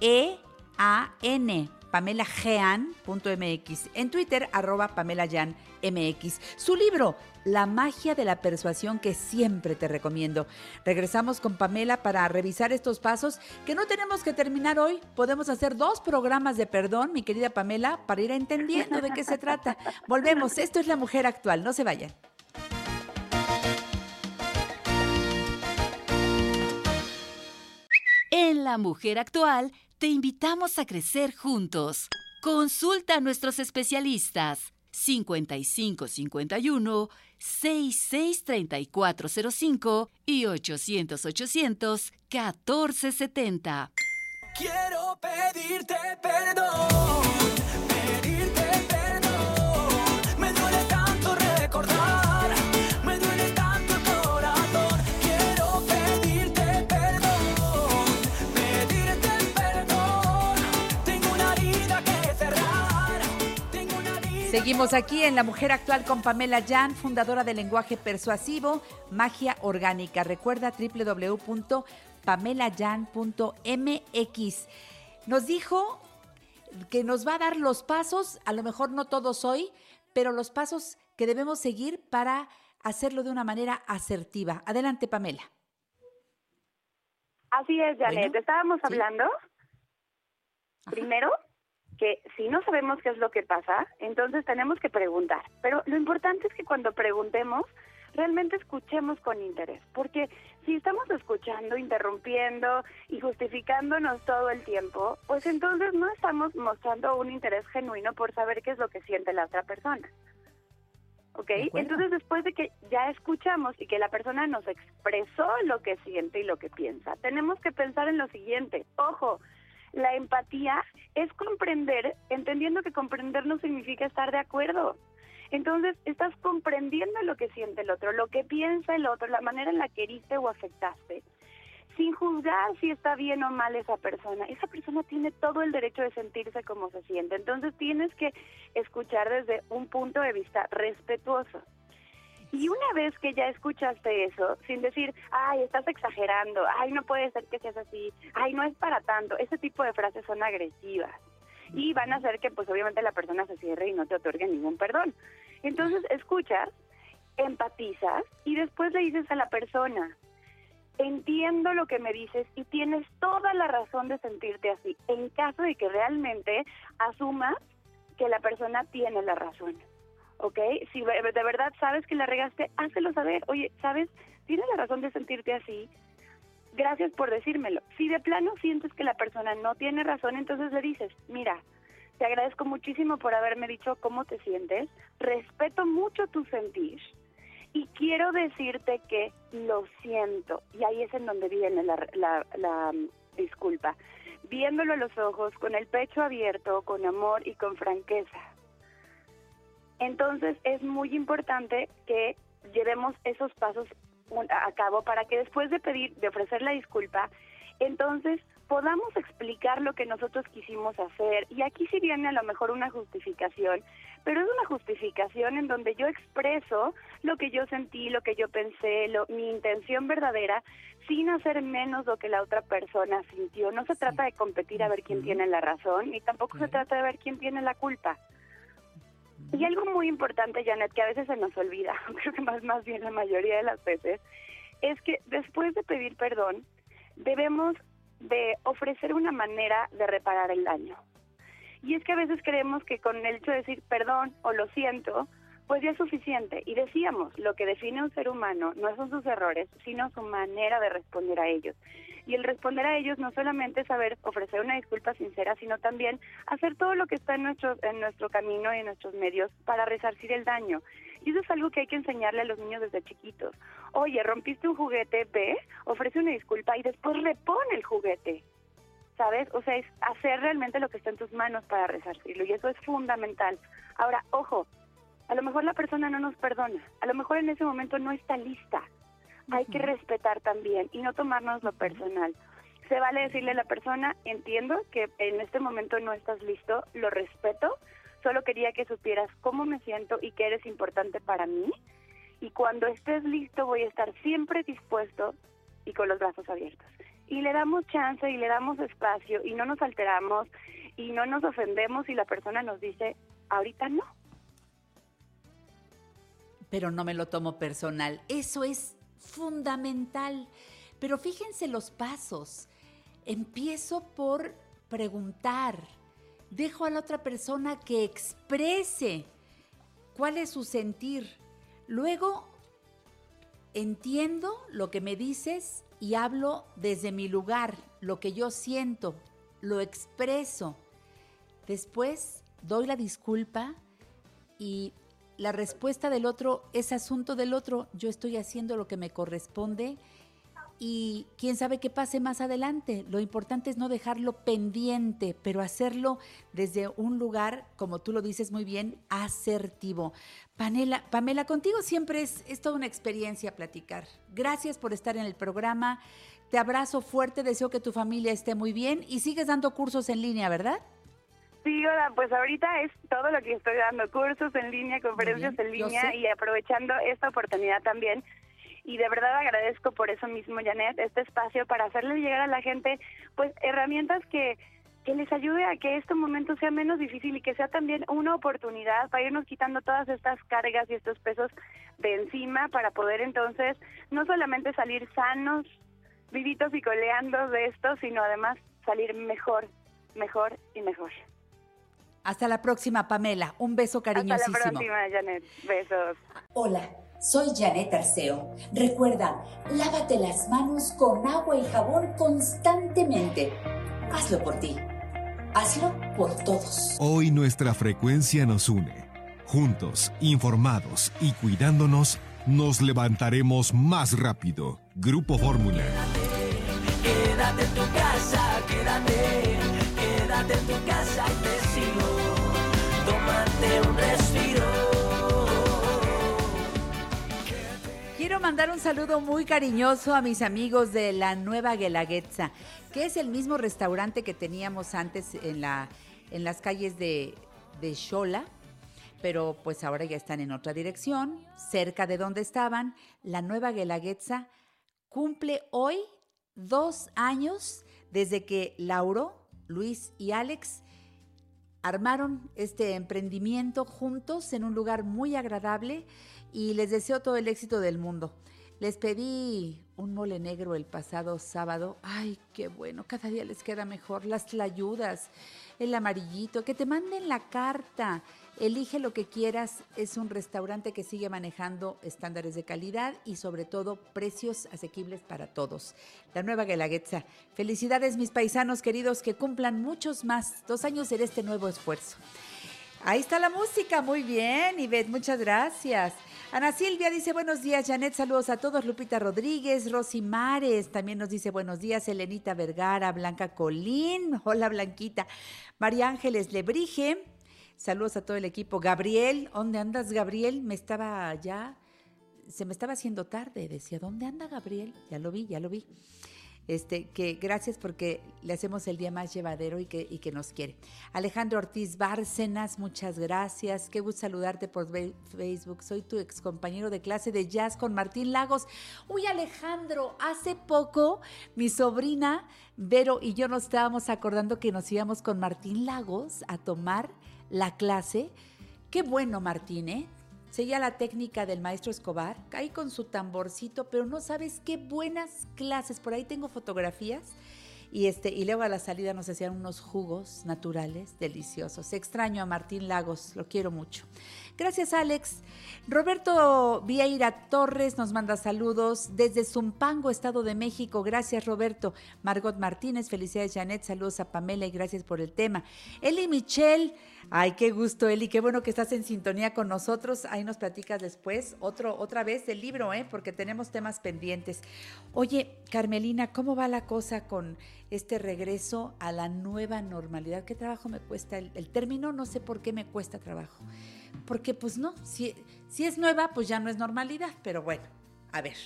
E A N pamelajean.mx. En Twitter arroba pamelayan mx. Su libro La magia de la persuasión que siempre te recomiendo. Regresamos con Pamela para revisar estos pasos que no tenemos que terminar hoy. Podemos hacer dos programas de perdón, mi querida Pamela, para ir entendiendo de qué se trata. Volvemos. Esto es La Mujer Actual. No se vayan. En La Mujer Actual te invitamos a crecer juntos. Consulta a nuestros especialistas 5551 663405 y 800 800 1470. Quiero pedirte perdón, Seguimos aquí en La Mujer Actual con Pamela Yan, fundadora del lenguaje persuasivo Magia Orgánica. Recuerda www.pamelayan.mx. Nos dijo que nos va a dar los pasos, a lo mejor no todos hoy, pero los pasos que debemos seguir para hacerlo de una manera asertiva. Adelante, Pamela. Así es, Janet. Bueno, Estábamos sí. hablando primero que si no sabemos qué es lo que pasa, entonces tenemos que preguntar. Pero lo importante es que cuando preguntemos, realmente escuchemos con interés. Porque si estamos escuchando, interrumpiendo y justificándonos todo el tiempo, pues entonces no estamos mostrando un interés genuino por saber qué es lo que siente la otra persona. ¿Ok? Entonces después de que ya escuchamos y que la persona nos expresó lo que siente y lo que piensa, tenemos que pensar en lo siguiente. Ojo, la empatía es comprender, entendiendo que comprender no significa estar de acuerdo. Entonces, estás comprendiendo lo que siente el otro, lo que piensa el otro, la manera en la que heriste o afectaste, sin juzgar si está bien o mal esa persona. Esa persona tiene todo el derecho de sentirse como se siente. Entonces, tienes que escuchar desde un punto de vista respetuoso. Y una vez que ya escuchaste eso, sin decir, ay, estás exagerando, ay, no puede ser que seas así, ay, no es para tanto, ese tipo de frases son agresivas y van a hacer que, pues, obviamente la persona se cierre y no te otorgue ningún perdón. Entonces, escuchas, empatizas y después le dices a la persona, entiendo lo que me dices y tienes toda la razón de sentirte así, en caso de que realmente asumas que la persona tiene la razón. ¿Ok? Si de verdad sabes que la regaste, hácelo saber. Oye, ¿sabes? Tienes la razón de sentirte así. Gracias por decírmelo. Si de plano sientes que la persona no tiene razón, entonces le dices, mira, te agradezco muchísimo por haberme dicho cómo te sientes, respeto mucho tu sentir y quiero decirte que lo siento. Y ahí es en donde viene la, la, la mm, disculpa. Viéndolo a los ojos, con el pecho abierto, con amor y con franqueza. Entonces es muy importante que llevemos esos pasos a cabo para que después de pedir, de ofrecer la disculpa, entonces podamos explicar lo que nosotros quisimos hacer. Y aquí sí viene a lo mejor una justificación, pero es una justificación en donde yo expreso lo que yo sentí, lo que yo pensé, lo, mi intención verdadera, sin hacer menos lo que la otra persona sintió. No se trata de competir a ver quién tiene la razón, ni tampoco se trata de ver quién tiene la culpa. Y algo muy importante, Janet, que a veces se nos olvida, *laughs* creo que más, más bien la mayoría de las veces, es que después de pedir perdón, debemos de ofrecer una manera de reparar el daño. Y es que a veces creemos que con el hecho de decir perdón o lo siento, pues ya es suficiente. Y decíamos, lo que define a un ser humano no son sus errores, sino su manera de responder a ellos. Y el responder a ellos no solamente es saber ofrecer una disculpa sincera, sino también hacer todo lo que está en nuestro, en nuestro camino y en nuestros medios para resarcir el daño. Y eso es algo que hay que enseñarle a los niños desde chiquitos. Oye, rompiste un juguete, ve, ofrece una disculpa y después repone el juguete. ¿Sabes? O sea, es hacer realmente lo que está en tus manos para resarcirlo. Y eso es fundamental. Ahora, ojo, a lo mejor la persona no nos perdona. A lo mejor en ese momento no está lista. Hay que respetar también y no tomarnos lo personal. Se vale decirle a la persona, entiendo que en este momento no estás listo, lo respeto, solo quería que supieras cómo me siento y que eres importante para mí. Y cuando estés listo voy a estar siempre dispuesto y con los brazos abiertos. Y le damos chance y le damos espacio y no nos alteramos y no nos ofendemos y la persona nos dice, ahorita no. Pero no me lo tomo personal. Eso es fundamental. Pero fíjense los pasos. Empiezo por preguntar. Dejo a la otra persona que exprese cuál es su sentir. Luego entiendo lo que me dices y hablo desde mi lugar, lo que yo siento, lo expreso. Después doy la disculpa y la respuesta del otro es asunto del otro. Yo estoy haciendo lo que me corresponde y quién sabe qué pase más adelante. Lo importante es no dejarlo pendiente, pero hacerlo desde un lugar, como tú lo dices muy bien, asertivo. Pamela, Pamela contigo siempre es, es toda una experiencia platicar. Gracias por estar en el programa. Te abrazo fuerte, deseo que tu familia esté muy bien y sigues dando cursos en línea, ¿verdad? Sí, hola, pues ahorita es todo lo que estoy dando, cursos en línea, conferencias bien, en línea y aprovechando esta oportunidad también. Y de verdad agradezco por eso mismo, Janet, este espacio para hacerle llegar a la gente pues herramientas que, que les ayude a que este momento sea menos difícil y que sea también una oportunidad para irnos quitando todas estas cargas y estos pesos de encima para poder entonces no solamente salir sanos, vivitos y coleando de esto, sino además salir mejor, mejor y mejor. Hasta la próxima, Pamela. Un beso Hasta cariñosísimo. la próxima, Janet. Besos. Hola, soy Janet Arceo. Recuerda, lávate las manos con agua y jabón constantemente. Hazlo por ti. Hazlo por todos. Hoy nuestra frecuencia nos une. Juntos, informados y cuidándonos, nos levantaremos más rápido. Grupo Fórmula. Quédate en tu casa, quédate Quiero mandar un saludo muy cariñoso a mis amigos de la Nueva Guelaguetza, que es el mismo restaurante que teníamos antes en, la, en las calles de, de Xola, pero pues ahora ya están en otra dirección, cerca de donde estaban. La Nueva Guelaguetza cumple hoy dos años desde que Lauro, Luis y Alex armaron este emprendimiento juntos en un lugar muy agradable y les deseo todo el éxito del mundo. Les pedí un mole negro el pasado sábado. Ay, qué bueno, cada día les queda mejor. Las tlayudas, el amarillito, que te manden la carta. Elige lo que quieras. Es un restaurante que sigue manejando estándares de calidad y sobre todo precios asequibles para todos. La Nueva Guelaguetza. Felicidades mis paisanos queridos que cumplan muchos más. Dos años en este nuevo esfuerzo. Ahí está la música, muy bien, Ivette, muchas gracias. Ana Silvia dice buenos días, Janet, saludos a todos, Lupita Rodríguez, Rosy Mares, también nos dice buenos días, Elenita Vergara, Blanca Colín, *laughs* hola Blanquita, María Ángeles Lebrige, saludos a todo el equipo, Gabriel, ¿dónde andas Gabriel? Me estaba ya, se me estaba haciendo tarde, decía, ¿dónde anda Gabriel? Ya lo vi, ya lo vi. Este, que gracias porque le hacemos el día más llevadero y que, y que nos quiere. Alejandro Ortiz Bárcenas, muchas gracias. Qué gusto saludarte por Facebook. Soy tu ex compañero de clase de jazz con Martín Lagos. Uy, Alejandro, hace poco mi sobrina Vero y yo nos estábamos acordando que nos íbamos con Martín Lagos a tomar la clase. Qué bueno, Martín, ¿eh? Seguía la técnica del maestro Escobar, ahí con su tamborcito, pero no sabes qué buenas clases. Por ahí tengo fotografías. Y, este, y luego a la salida nos hacían unos jugos naturales deliciosos. Extraño a Martín Lagos, lo quiero mucho. Gracias, Alex. Roberto Vieira Torres nos manda saludos desde Zumpango, Estado de México. Gracias, Roberto. Margot Martínez, felicidades, Janet. Saludos a Pamela y gracias por el tema. Eli Michelle, ay, qué gusto, Eli. Qué bueno que estás en sintonía con nosotros. Ahí nos platicas después, otro, otra vez del libro, ¿eh? porque tenemos temas pendientes. Oye, Carmelina, ¿cómo va la cosa con este regreso a la nueva normalidad? ¿Qué trabajo me cuesta? El, el término no sé por qué me cuesta trabajo. Porque pues no, si, si es nueva, pues ya no es normalidad. Pero bueno, a ver,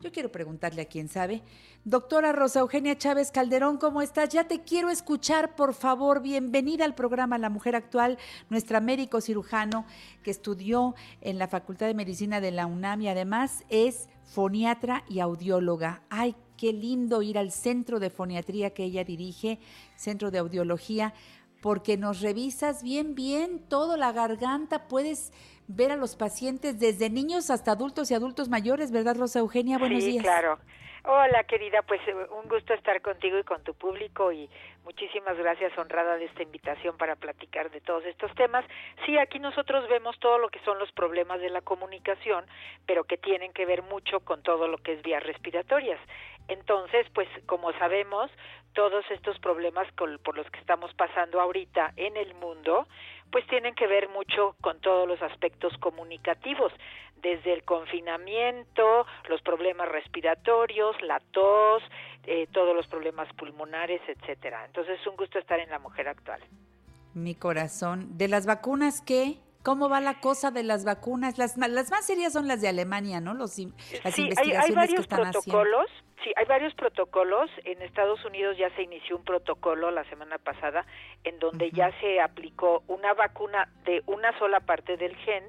yo quiero preguntarle a quién sabe. Doctora Rosa Eugenia Chávez Calderón, ¿cómo estás? Ya te quiero escuchar, por favor. Bienvenida al programa La Mujer Actual, nuestra médico cirujano que estudió en la Facultad de Medicina de la UNAM y además es foniatra y audióloga. Ay, qué lindo ir al centro de foniatría que ella dirige, centro de audiología, porque nos revisas bien, bien todo la garganta, puedes ver a los pacientes desde niños hasta adultos y adultos mayores, ¿verdad, Rosa Eugenia? Buenos sí, días. claro. Hola, querida, pues eh, un gusto estar contigo y con tu público y muchísimas gracias, honrada de esta invitación para platicar de todos estos temas. Sí, aquí nosotros vemos todo lo que son los problemas de la comunicación, pero que tienen que ver mucho con todo lo que es vías respiratorias. Entonces, pues como sabemos, todos estos problemas por los que estamos pasando ahorita en el mundo, pues tienen que ver mucho con todos los aspectos comunicativos, desde el confinamiento, los problemas respiratorios, la tos, eh, todos los problemas pulmonares, etcétera. Entonces es un gusto estar en la mujer actual. Mi corazón. ¿De las vacunas qué? ¿Cómo va la cosa de las vacunas? Las, las más serias son las de Alemania, ¿no? Los, in- las sí, hay, investigaciones hay que varios están haciendo. protocolos. Sí, hay varios protocolos. En Estados Unidos ya se inició un protocolo la semana pasada en donde ya se aplicó una vacuna de una sola parte del gen.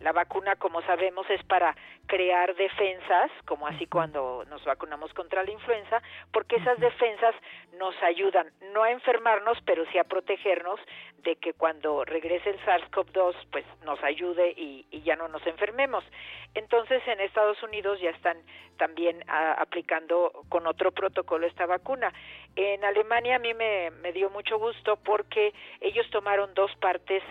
La vacuna, como sabemos, es para crear defensas, como así cuando nos vacunamos contra la influenza, porque esas defensas nos ayudan no a enfermarnos, pero sí a protegernos de que cuando regrese el SARS-CoV-2, pues nos ayude y, y ya no nos enfermemos. Entonces, en Estados Unidos ya están también aplicando con otro protocolo esta vacuna. En Alemania a mí me, me dio mucho gusto porque ellos tomaron dos partes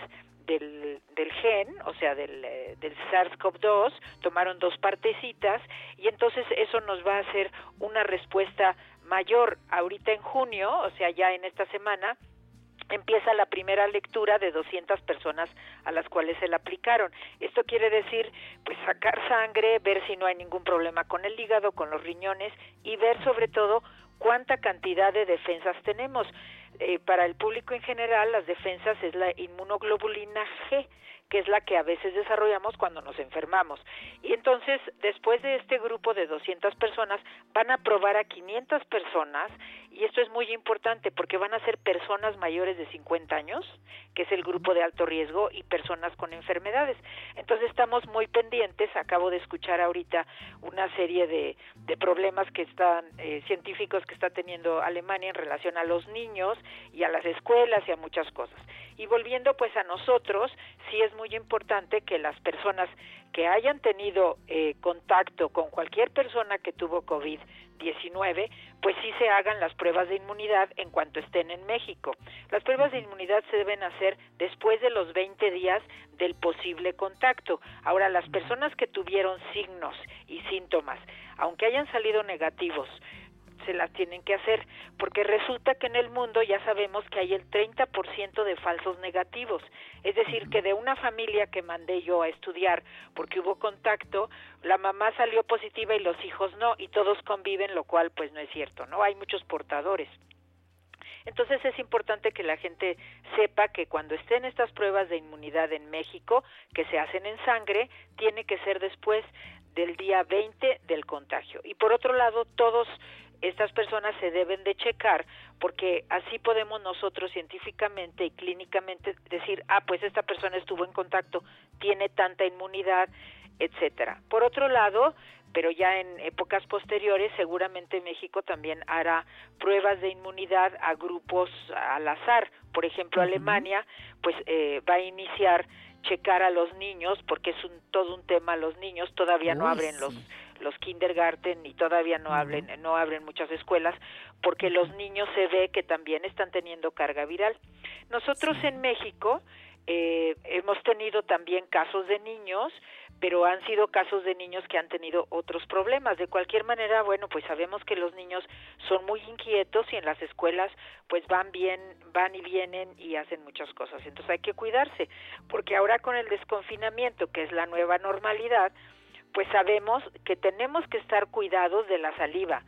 del, del gen, o sea, del, eh, del SARS-CoV-2, tomaron dos partecitas y entonces eso nos va a hacer una respuesta mayor. Ahorita en junio, o sea, ya en esta semana, empieza la primera lectura de 200 personas a las cuales se la aplicaron. Esto quiere decir, pues sacar sangre, ver si no hay ningún problema con el hígado, con los riñones y ver sobre todo cuánta cantidad de defensas tenemos. Eh, para el público en general, las defensas es la inmunoglobulina G, que es la que a veces desarrollamos cuando nos enfermamos. Y entonces, después de este grupo de 200 personas, van a probar a 500 personas, y esto es muy importante porque van a ser personas mayores de 50 años, que es el grupo de alto riesgo, y personas con enfermedades. Entonces, estamos muy pendientes. Acabo de escuchar ahorita una serie de, de problemas que están, eh, científicos que está teniendo Alemania en relación a los niños y a las escuelas y a muchas cosas. Y volviendo pues a nosotros, sí es muy importante que las personas que hayan tenido eh, contacto con cualquier persona que tuvo COVID-19, pues sí se hagan las pruebas de inmunidad en cuanto estén en México. Las pruebas de inmunidad se deben hacer después de los 20 días del posible contacto. Ahora, las personas que tuvieron signos y síntomas, aunque hayan salido negativos, se las tienen que hacer, porque resulta que en el mundo ya sabemos que hay el 30% de falsos negativos, es decir, que de una familia que mandé yo a estudiar porque hubo contacto, la mamá salió positiva y los hijos no, y todos conviven, lo cual pues no es cierto, ¿no? Hay muchos portadores. Entonces es importante que la gente sepa que cuando estén estas pruebas de inmunidad en México, que se hacen en sangre, tiene que ser después del día 20 del contagio. Y por otro lado, todos estas personas se deben de checar porque así podemos nosotros científicamente y clínicamente decir, ah, pues esta persona estuvo en contacto, tiene tanta inmunidad, etcétera. Por otro lado, pero ya en épocas posteriores seguramente México también hará pruebas de inmunidad a grupos al azar. Por ejemplo, Alemania pues eh, va a iniciar checar a los niños porque es un, todo un tema los niños todavía no Uy, abren sí. los kindergarten y todavía no hablen no abren muchas escuelas porque los niños se ve que también están teniendo carga viral. Nosotros en México eh, hemos tenido también casos de niños pero han sido casos de niños que han tenido otros problemas. De cualquier manera, bueno, pues sabemos que los niños son muy inquietos y en las escuelas pues van bien, van y vienen y hacen muchas cosas. Entonces hay que cuidarse, porque ahora con el desconfinamiento, que es la nueva normalidad, pues sabemos que tenemos que estar cuidados de la saliva.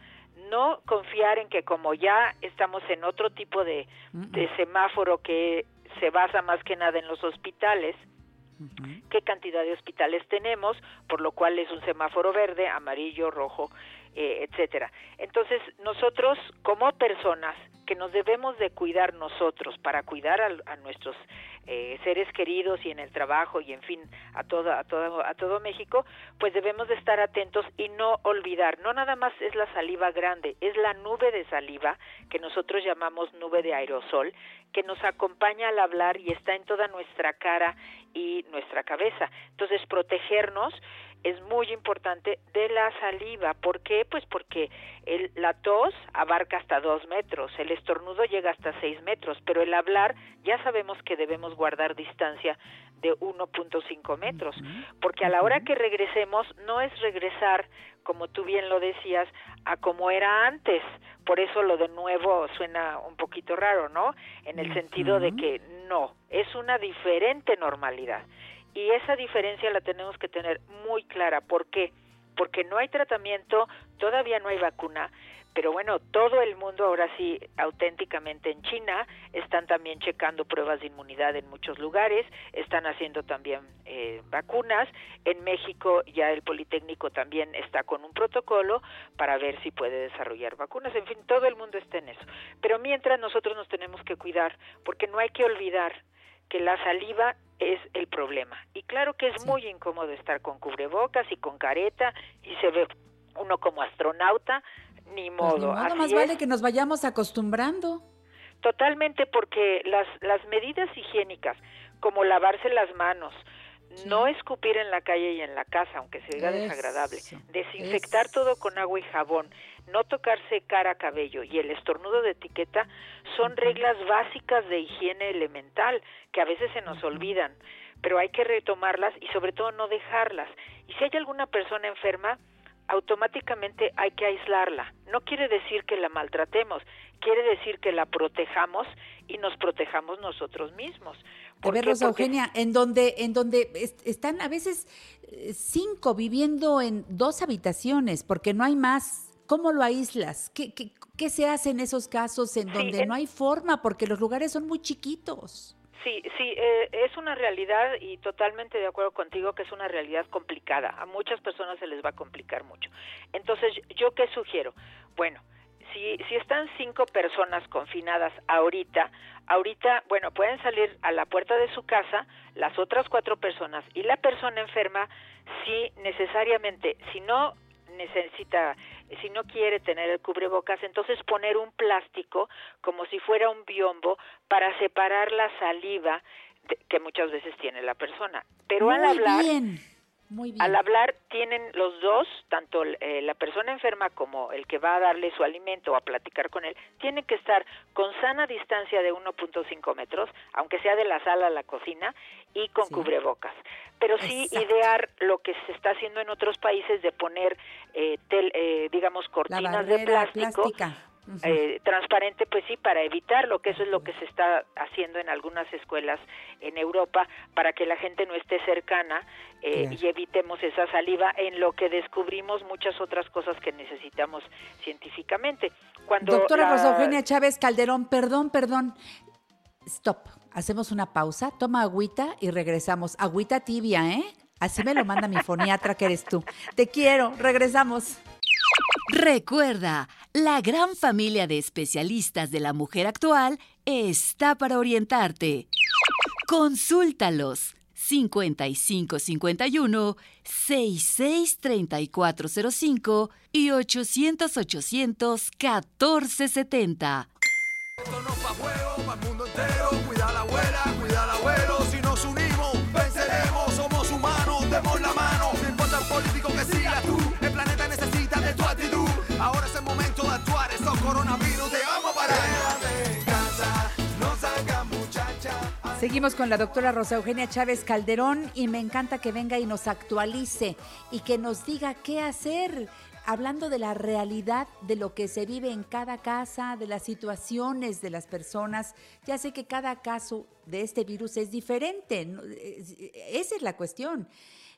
No confiar en que como ya estamos en otro tipo de, de semáforo que se basa más que nada en los hospitales, qué cantidad de hospitales tenemos, por lo cual es un semáforo verde, amarillo, rojo, eh, etcétera. Entonces, nosotros como personas que nos debemos de cuidar nosotros para cuidar a, nuestros eh, seres queridos y en el trabajo y en fin a todo a todo a todo México, pues debemos de estar atentos y no olvidar, no nada más es la saliva grande, es la nube de saliva que nosotros llamamos nube de aerosol que nos acompaña al hablar y está en toda nuestra cara y nuestra cabeza. Entonces, protegernos es muy importante de la saliva. ¿Por qué? Pues porque el, la tos abarca hasta dos metros, el estornudo llega hasta seis metros, pero el hablar ya sabemos que debemos guardar distancia de 1.5 metros, porque a la hora que regresemos no es regresar, como tú bien lo decías, a como era antes. Por eso lo de nuevo suena un poquito raro, ¿no? En el sentido de que no, es una diferente normalidad. Y esa diferencia la tenemos que tener muy clara. ¿Por qué? Porque no hay tratamiento, todavía no hay vacuna, pero bueno, todo el mundo ahora sí, auténticamente en China, están también checando pruebas de inmunidad en muchos lugares, están haciendo también eh, vacunas. En México ya el Politécnico también está con un protocolo para ver si puede desarrollar vacunas. En fin, todo el mundo está en eso. Pero mientras nosotros nos tenemos que cuidar, porque no hay que olvidar que la saliva es el problema. Y claro que es muy incómodo estar con cubrebocas y con careta y se ve uno como astronauta, ni modo. Pues ni modo, Así más es. vale que nos vayamos acostumbrando. Totalmente porque las, las medidas higiénicas, como lavarse las manos, no escupir en la calle y en la casa, aunque se oiga desagradable, desinfectar todo con agua y jabón, no tocarse cara, cabello y el estornudo de etiqueta son reglas básicas de higiene elemental que a veces se nos olvidan, pero hay que retomarlas y sobre todo no dejarlas. Y si hay alguna persona enferma, automáticamente hay que aislarla. No quiere decir que la maltratemos, quiere decir que la protejamos y nos protejamos nosotros mismos. A ¿Por ver? Rosa Porque- Eugenia, en donde, en donde est- están a veces eh, cinco viviendo en dos habitaciones porque no hay más. ¿Cómo lo aíslas? ¿Qué, qué, qué se hace en esos casos en Sí, donde en- no hay forma porque los lugares son muy chiquitos? Sí, sí, eh, es una realidad y totalmente de acuerdo contigo que es una realidad complicada. A muchas personas se les va a complicar mucho. Entonces, ¿yo qué sugiero? Bueno, si, si están cinco personas confinadas ahorita, ahorita, bueno, pueden salir a la puerta de su casa las otras cuatro personas y la persona enferma, si necesariamente, si no necesita, si no quiere tener el cubrebocas, entonces poner un plástico como si fuera un biombo para separar la saliva que muchas veces tiene la persona. Pero al hablar, bien, muy bien. al hablar tienen los dos, tanto eh, la persona enferma como el que va a darle su alimento o a platicar con él, tienen que estar con sana distancia de 1.5 metros, aunque sea de la sala a la cocina, y con Sí. cubrebocas. Pero sí Exacto. idear lo que se está haciendo en otros países de poner, eh, tel- eh, digamos, la cortinas de plástico plástica. Eh, transparente, pues sí, para evitarlo, que eso es lo que se está haciendo en algunas escuelas en Europa, para que la gente no esté cercana eh, y evitemos esa saliva, en lo que descubrimos muchas otras cosas que necesitamos científicamente. Cuando Doctora la- Rosa Eugenia Chávez Calderón, perdón, perdón. Stop. Hacemos una pausa, toma agüita y regresamos. Agüita tibia, ¿eh? Así me lo manda mi foniatra que eres tú. Te quiero, regresamos. Recuerda, la gran familia de especialistas de la mujer actual está para orientarte. Consúltalos 5551 663405 y 800 800 1470. Esto no coronavirus te vamos para. Seguimos con la doctora Rosa Eugenia Chávez Calderón y me encanta que venga y nos actualice y que nos diga qué hacer. Hablando de la realidad de lo que se vive en cada casa, de las situaciones de las personas, ya sé que cada caso de este virus es diferente, esa es la cuestión.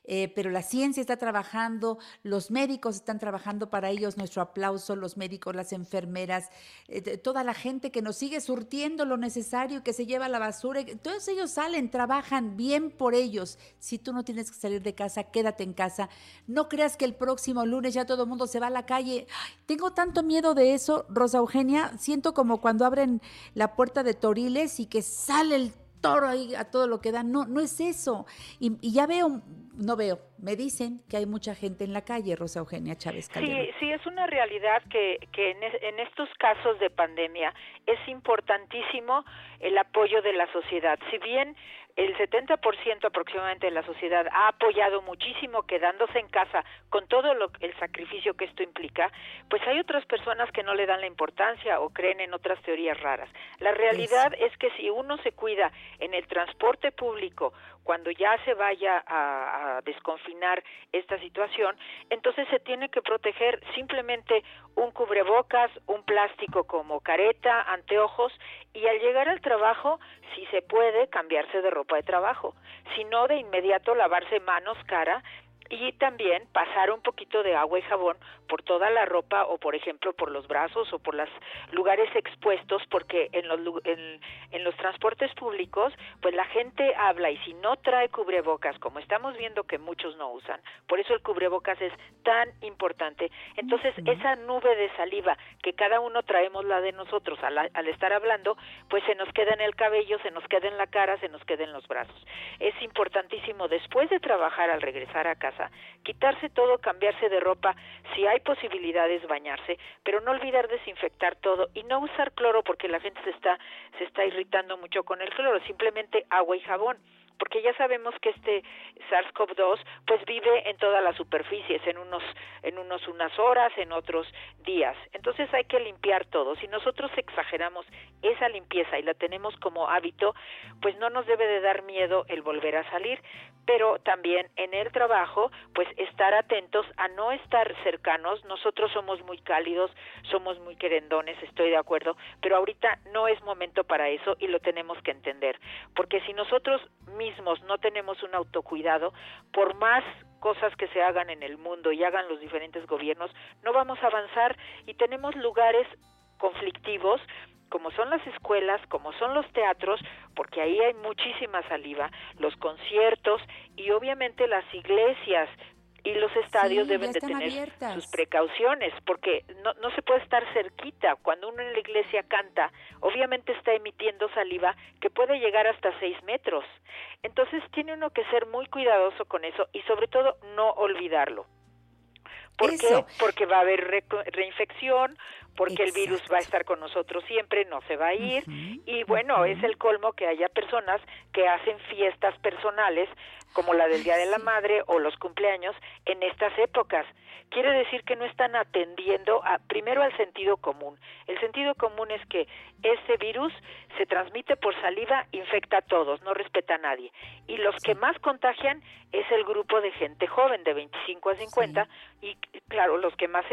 Eh, pero la ciencia está trabajando, los médicos están trabajando para ellos, nuestro aplauso, los médicos, las enfermeras, eh, toda la gente que nos sigue surtiendo lo necesario, que se lleva la basura, todos ellos salen, trabajan bien por ellos. Si tú no tienes que salir de casa, quédate en casa. No creas que el próximo lunes ya todo el mundo se va a la calle. Tengo tanto miedo de eso, Rosa Eugenia, siento como cuando abren la puerta de Toriles y que sale el toro ahí a todo lo que da. No, no es eso. Y, y ya veo, no veo, me dicen que hay mucha gente en la calle, Rosa Eugenia Chávez Calderón. Sí, sí, es una realidad que, que en, es- en estos casos de pandemia es importantísimo el apoyo de la sociedad. Si bien el 70% aproximadamente de la sociedad ha apoyado muchísimo quedándose en casa con todo lo, el sacrificio que esto implica, pues hay otras personas que no le dan la importancia o creen en otras teorías raras. La realidad es que si uno se cuida en el transporte público cuando ya se vaya a, desconfinar esta situación, entonces se tiene que proteger simplemente un cubrebocas, un plástico como careta, anteojos y al llegar al trabajo, si se puede, cambiarse de ropa de trabajo, si no de inmediato lavarse manos, cara y también pasar un poquito de agua y jabón por toda la ropa o por ejemplo por los brazos o por los lugares expuestos porque en los en, en los transportes públicos pues la gente habla y si no trae cubrebocas como estamos viendo que muchos no usan por eso el cubrebocas es tan importante. Entonces esa nube de saliva que cada uno traemos la de nosotros al, al estar hablando pues se nos queda en el cabello se nos queda en la cara se nos queda en los brazos. Es importantísimo después de trabajar al regresar a casa quitarse todo cambiarse de ropa si hay posibilidades bañarse pero no olvidar desinfectar todo y no usar cloro porque la gente se está se está irritando mucho con el cloro simplemente agua y jabón porque ya sabemos que este SARS-CoV-2 pues vive en todas las superficies, en unos en unos unas horas, en otros días. Entonces hay que limpiar todo. Si nosotros exageramos esa limpieza y la tenemos como hábito, pues no nos debe de dar miedo el volver a salir, pero también en el trabajo, pues estar atentos a no estar cercanos. Nosotros somos muy cálidos, somos muy querendones, estoy de acuerdo, pero ahorita no es momento para eso y lo tenemos que entender, porque si nosotros mismos no tenemos un autocuidado, por más cosas que se hagan en el mundo y hagan los diferentes gobiernos, no vamos a avanzar y tenemos lugares conflictivos como son las escuelas, como son los teatros, porque ahí hay muchísima saliva, los conciertos y obviamente las iglesias y los estadios Sí, deben de tener abiertas. sus precauciones, porque no, no se puede estar cerquita. Cuando uno en la iglesia canta, obviamente está emitiendo saliva que puede llegar hasta seis metros. Entonces tiene uno que ser muy cuidadoso con eso y sobre todo no olvidarlo ¿Por qué? Porque va a haber reco- reinfección, porque el virus va a estar con nosotros siempre, no se va a ir. Y bueno, es el colmo que haya personas que hacen fiestas personales, como la del Día de la Madre o los cumpleaños, en estas épocas. Quiere decir que no están atendiendo a, primero al sentido común. El sentido común es que este virus se transmite por saliva, infecta a todos, no respeta a nadie. Y los que más contagian es el grupo de gente joven de 25 a 50 y claro, los que más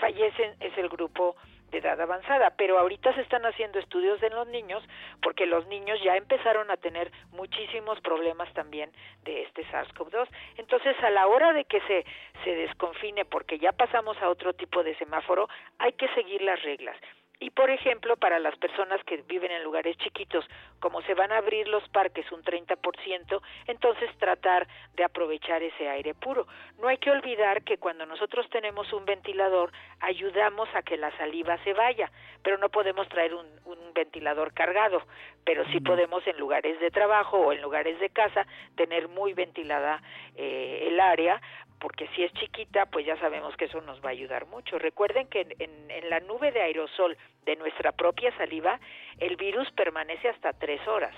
fallecen es el grupo de edad avanzada, pero ahorita se están haciendo estudios en los niños porque los niños ya empezaron a tener muchísimos problemas también de este SARS-CoV-2. Entonces, a la hora de que se se desconfine porque ya pasamos a otro tipo de semáforo, hay que seguir las reglas. Y por ejemplo, para las personas que viven en lugares chiquitos, como se van a abrir los parques un 30%, entonces tratar de aprovechar ese aire puro. No hay que olvidar que cuando nosotros tenemos un ventilador, ayudamos a que la saliva se vaya, pero no podemos traer un, un ventilador cargado, pero sí podemos en lugares de trabajo o en lugares de casa tener muy ventilada eh, el área porque si es chiquita, pues ya sabemos que eso nos va a ayudar mucho. Recuerden que en, en, en, la nube de aerosol de nuestra propia saliva, el virus permanece hasta tres horas.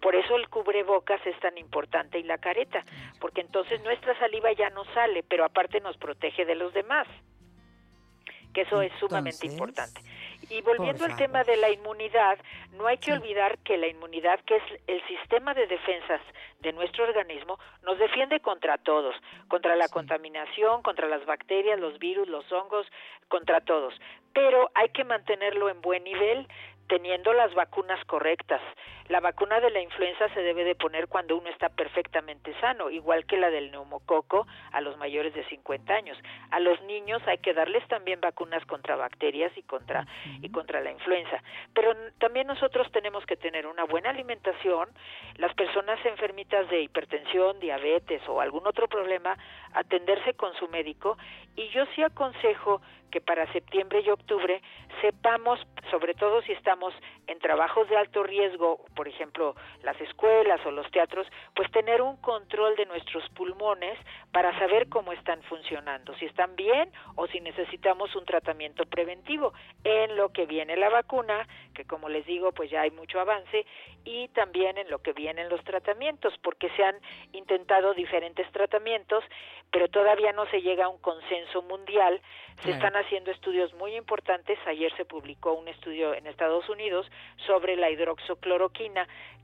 Por eso el cubrebocas es tan importante y la careta, porque entonces nuestra saliva ya no sale, pero aparte nos protege de los demás, que eso es sumamente Entonces, importante. Y volviendo al tema de la inmunidad, no hay que olvidar que la inmunidad, que es el sistema de defensas de nuestro organismo, nos defiende contra todos, contra la contaminación, contra las bacterias, los virus, los hongos, contra todos. Pero hay que mantenerlo en buen nivel teniendo las vacunas correctas. La vacuna de la influenza se debe de poner cuando uno está perfectamente sano, igual que la del neumococo a los mayores de 50 años. A los niños hay que darles también vacunas contra bacterias y contra y contra la influenza. Pero también nosotros tenemos que tener una buena alimentación. Las personas enfermitas de hipertensión, diabetes o algún otro problema, atenderse con su médico y yo sí aconsejo que para septiembre y octubre sepamos, sobre todo si estamos en trabajos de alto riesgo, por ejemplo, las escuelas o los teatros, pues tener un control de nuestros pulmones para saber cómo están funcionando, si están bien o si necesitamos un tratamiento preventivo, en lo que viene la vacuna, que como les digo, pues ya hay mucho avance, y también en lo que vienen los tratamientos, porque se han intentado diferentes tratamientos, pero todavía no se llega a un consenso mundial. Se están haciendo estudios muy importantes. Ayer se publicó un estudio en Estados Unidos sobre la hidroxocloroquina,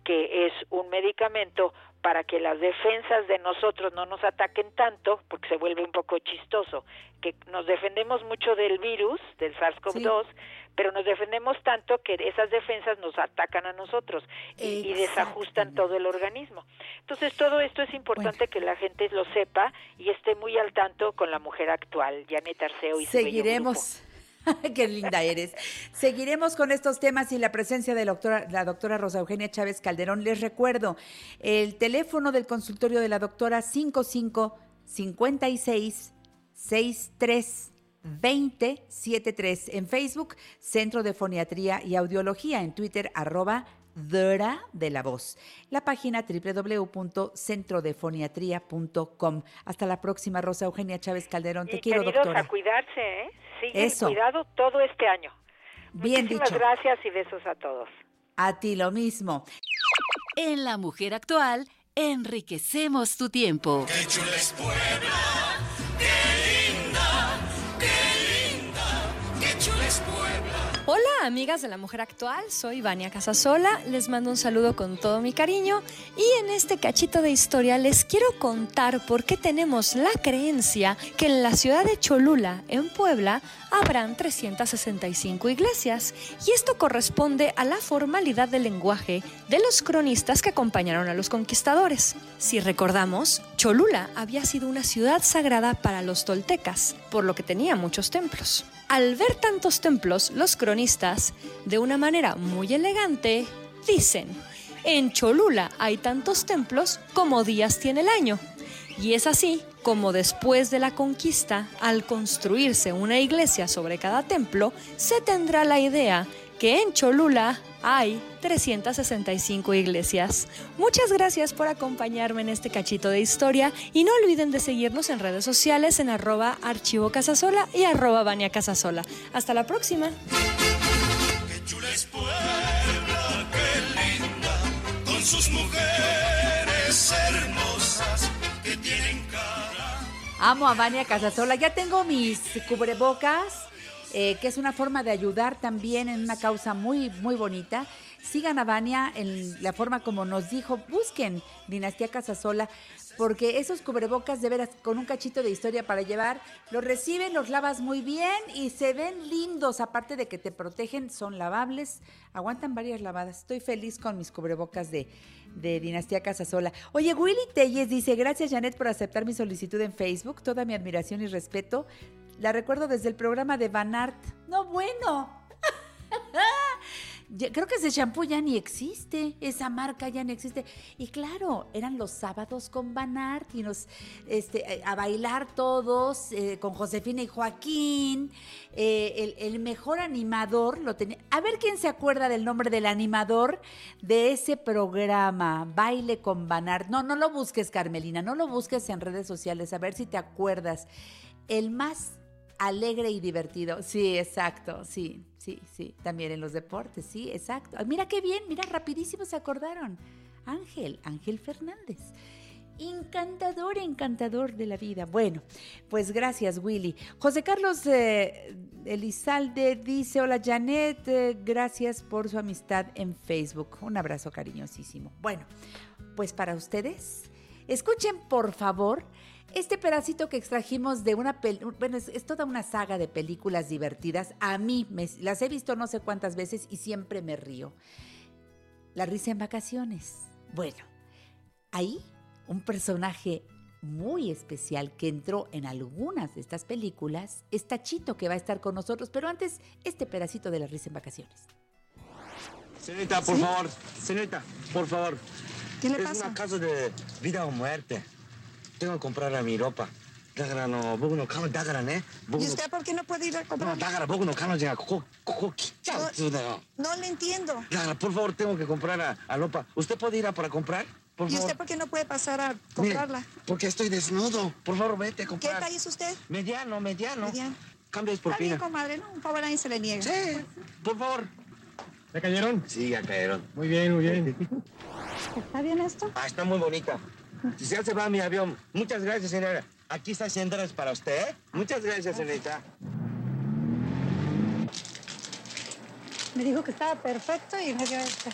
que es un medicamento para que las defensas de nosotros no nos ataquen tanto, porque se vuelve un poco chistoso, que nos defendemos mucho del virus, del SARS-CoV-2, pero nos defendemos tanto que esas defensas nos atacan a nosotros y, y desajustan todo el organismo. Entonces, todo esto es importante que la gente lo sepa y esté muy al tanto con la mujer actual, Janet Arceo y su bello Seguiremos. *laughs* Qué linda eres. Seguiremos con estos temas y la presencia de la doctora, la doctora Rosa Eugenia Chávez Calderón. Les recuerdo el teléfono del consultorio de la doctora 55 56 63 20 73 en Facebook, Centro de Foniatría y Audiología, en Twitter, arroba Dora de la Voz. La página www.centrodefoniatría.com. Hasta la próxima, Rosa Eugenia Chávez Calderón. Te Y quiero, doctora. a cuidarse, ¿eh? Sigan Eso. cuidado todo este año. Bien Muchísimas dicho. gracias y besos a todos. A ti lo mismo. En La Mujer Actual, enriquecemos tu tiempo. Qué chula es Puebla, amigas de la mujer actual, soy Vania Casasola, les mando un saludo con todo mi cariño y en este cachito de historia les quiero contar por qué tenemos la creencia que en la ciudad de Cholula, en Puebla, habrán 365 iglesias y esto corresponde a la formalidad del lenguaje de los cronistas que acompañaron a los conquistadores. Si recordamos, Cholula había sido una ciudad sagrada para los toltecas, por lo que tenía muchos templos. Al ver tantos templos, los cronistas, de una manera muy elegante, dicen, en Cholula hay tantos templos como días tiene el año. Y es así como después de la conquista, al construirse una iglesia sobre cada templo, se tendrá la idea que en Cholula hay 365 iglesias. Muchas gracias por acompañarme en este cachito de historia y no olviden de seguirnos en redes sociales en arroba archivo casasola y arroba Vania Casasola. Hasta la próxima. chula es Puebla, qué linda, con sus mujeres hermosas que tienen cara. Amo a Vania Casasola. Ya tengo mis cubrebocas, eh, que es una forma de ayudar también en una causa muy, muy bonita. Sigan a Vania en la forma como nos dijo. Busquen Dinastía Casasola, porque esos cubrebocas de veras con un cachito de historia para llevar, los reciben, los lavas muy bien y se ven lindos. Aparte de que te protegen, son lavables, aguantan varias lavadas. Estoy feliz con mis cubrebocas de, de Dinastía Casasola. Oye, Willy Telles dice, gracias Janet por aceptar mi solicitud en Facebook, toda mi admiración y respeto. La recuerdo desde el programa de Banart. No, bueno. *laughs* Creo que ese shampoo ya ni existe, esa marca ya no existe. Y claro, eran los sábados con Banart y nos este, eh, a bailar todos eh, con Josefina y Joaquín. Eh, el, mejor animador lo tenía. A ver quién se acuerda del nombre del animador de ese programa, Baile con Banart. No, no lo busques, Carmelina, no lo busques en redes sociales, a ver si te acuerdas. El más alegre y divertido. Sí, exacto, sí, sí, sí. También en los deportes, sí, exacto. Mira qué bien, mira, rapidísimo se acordaron. Ángel, Ángel Fernández. Encantador, encantador de la vida. Bueno, pues gracias, Willy. José Carlos eh, Elizalde dice, hola Janet, eh, gracias por su amistad en Facebook. Un abrazo cariñosísimo. Bueno, pues para ustedes, escuchen por favor este pedacito que extrajimos de una pel- bueno, es, es toda una saga de películas divertidas. A mí me- las he visto no sé cuántas veces y siempre me río. La risa en vacaciones. Bueno, ahí un personaje muy especial que entró en algunas de estas películas es Tachito que va a estar con nosotros, pero antes este pedacito de la risa en vacaciones. Señorita, por favor, señorita, por favor. ¿Qué le es pasa? una caso de vida o muerte. Tengo que comprar a mi ropa. Dagara no, boku no kano dagara ne. ¿Y usted por qué no puede ir a No, comprar? no kano ga koko koko kichau tsudayo. No le entiendo. Dagara, por favor, tengo que comprar a, a ropa. ¿Usted puede ir a para comprar? Por ¿Y favor. usted por qué no puede pasar a Mire, comprarla? porque estoy desnudo. Por favor, vete a ¿Qué comprar. talla es usted? Mediano, mediano. Mediano. Cambies por Está bien, comadre, no, un favor a nadie se le niega. Sí, por favor. ¿Ya cayeron? Sí, ya cayeron. Muy bien, muy bien. *laughs* ¿Está bien esto? Ah, está muy bonita. Si ya se va mi avión. Muchas gracias, señora. Aquí está 100 dólares para usted. Muchas gracias, señorita. Me dijo que estaba perfecto y me dio este.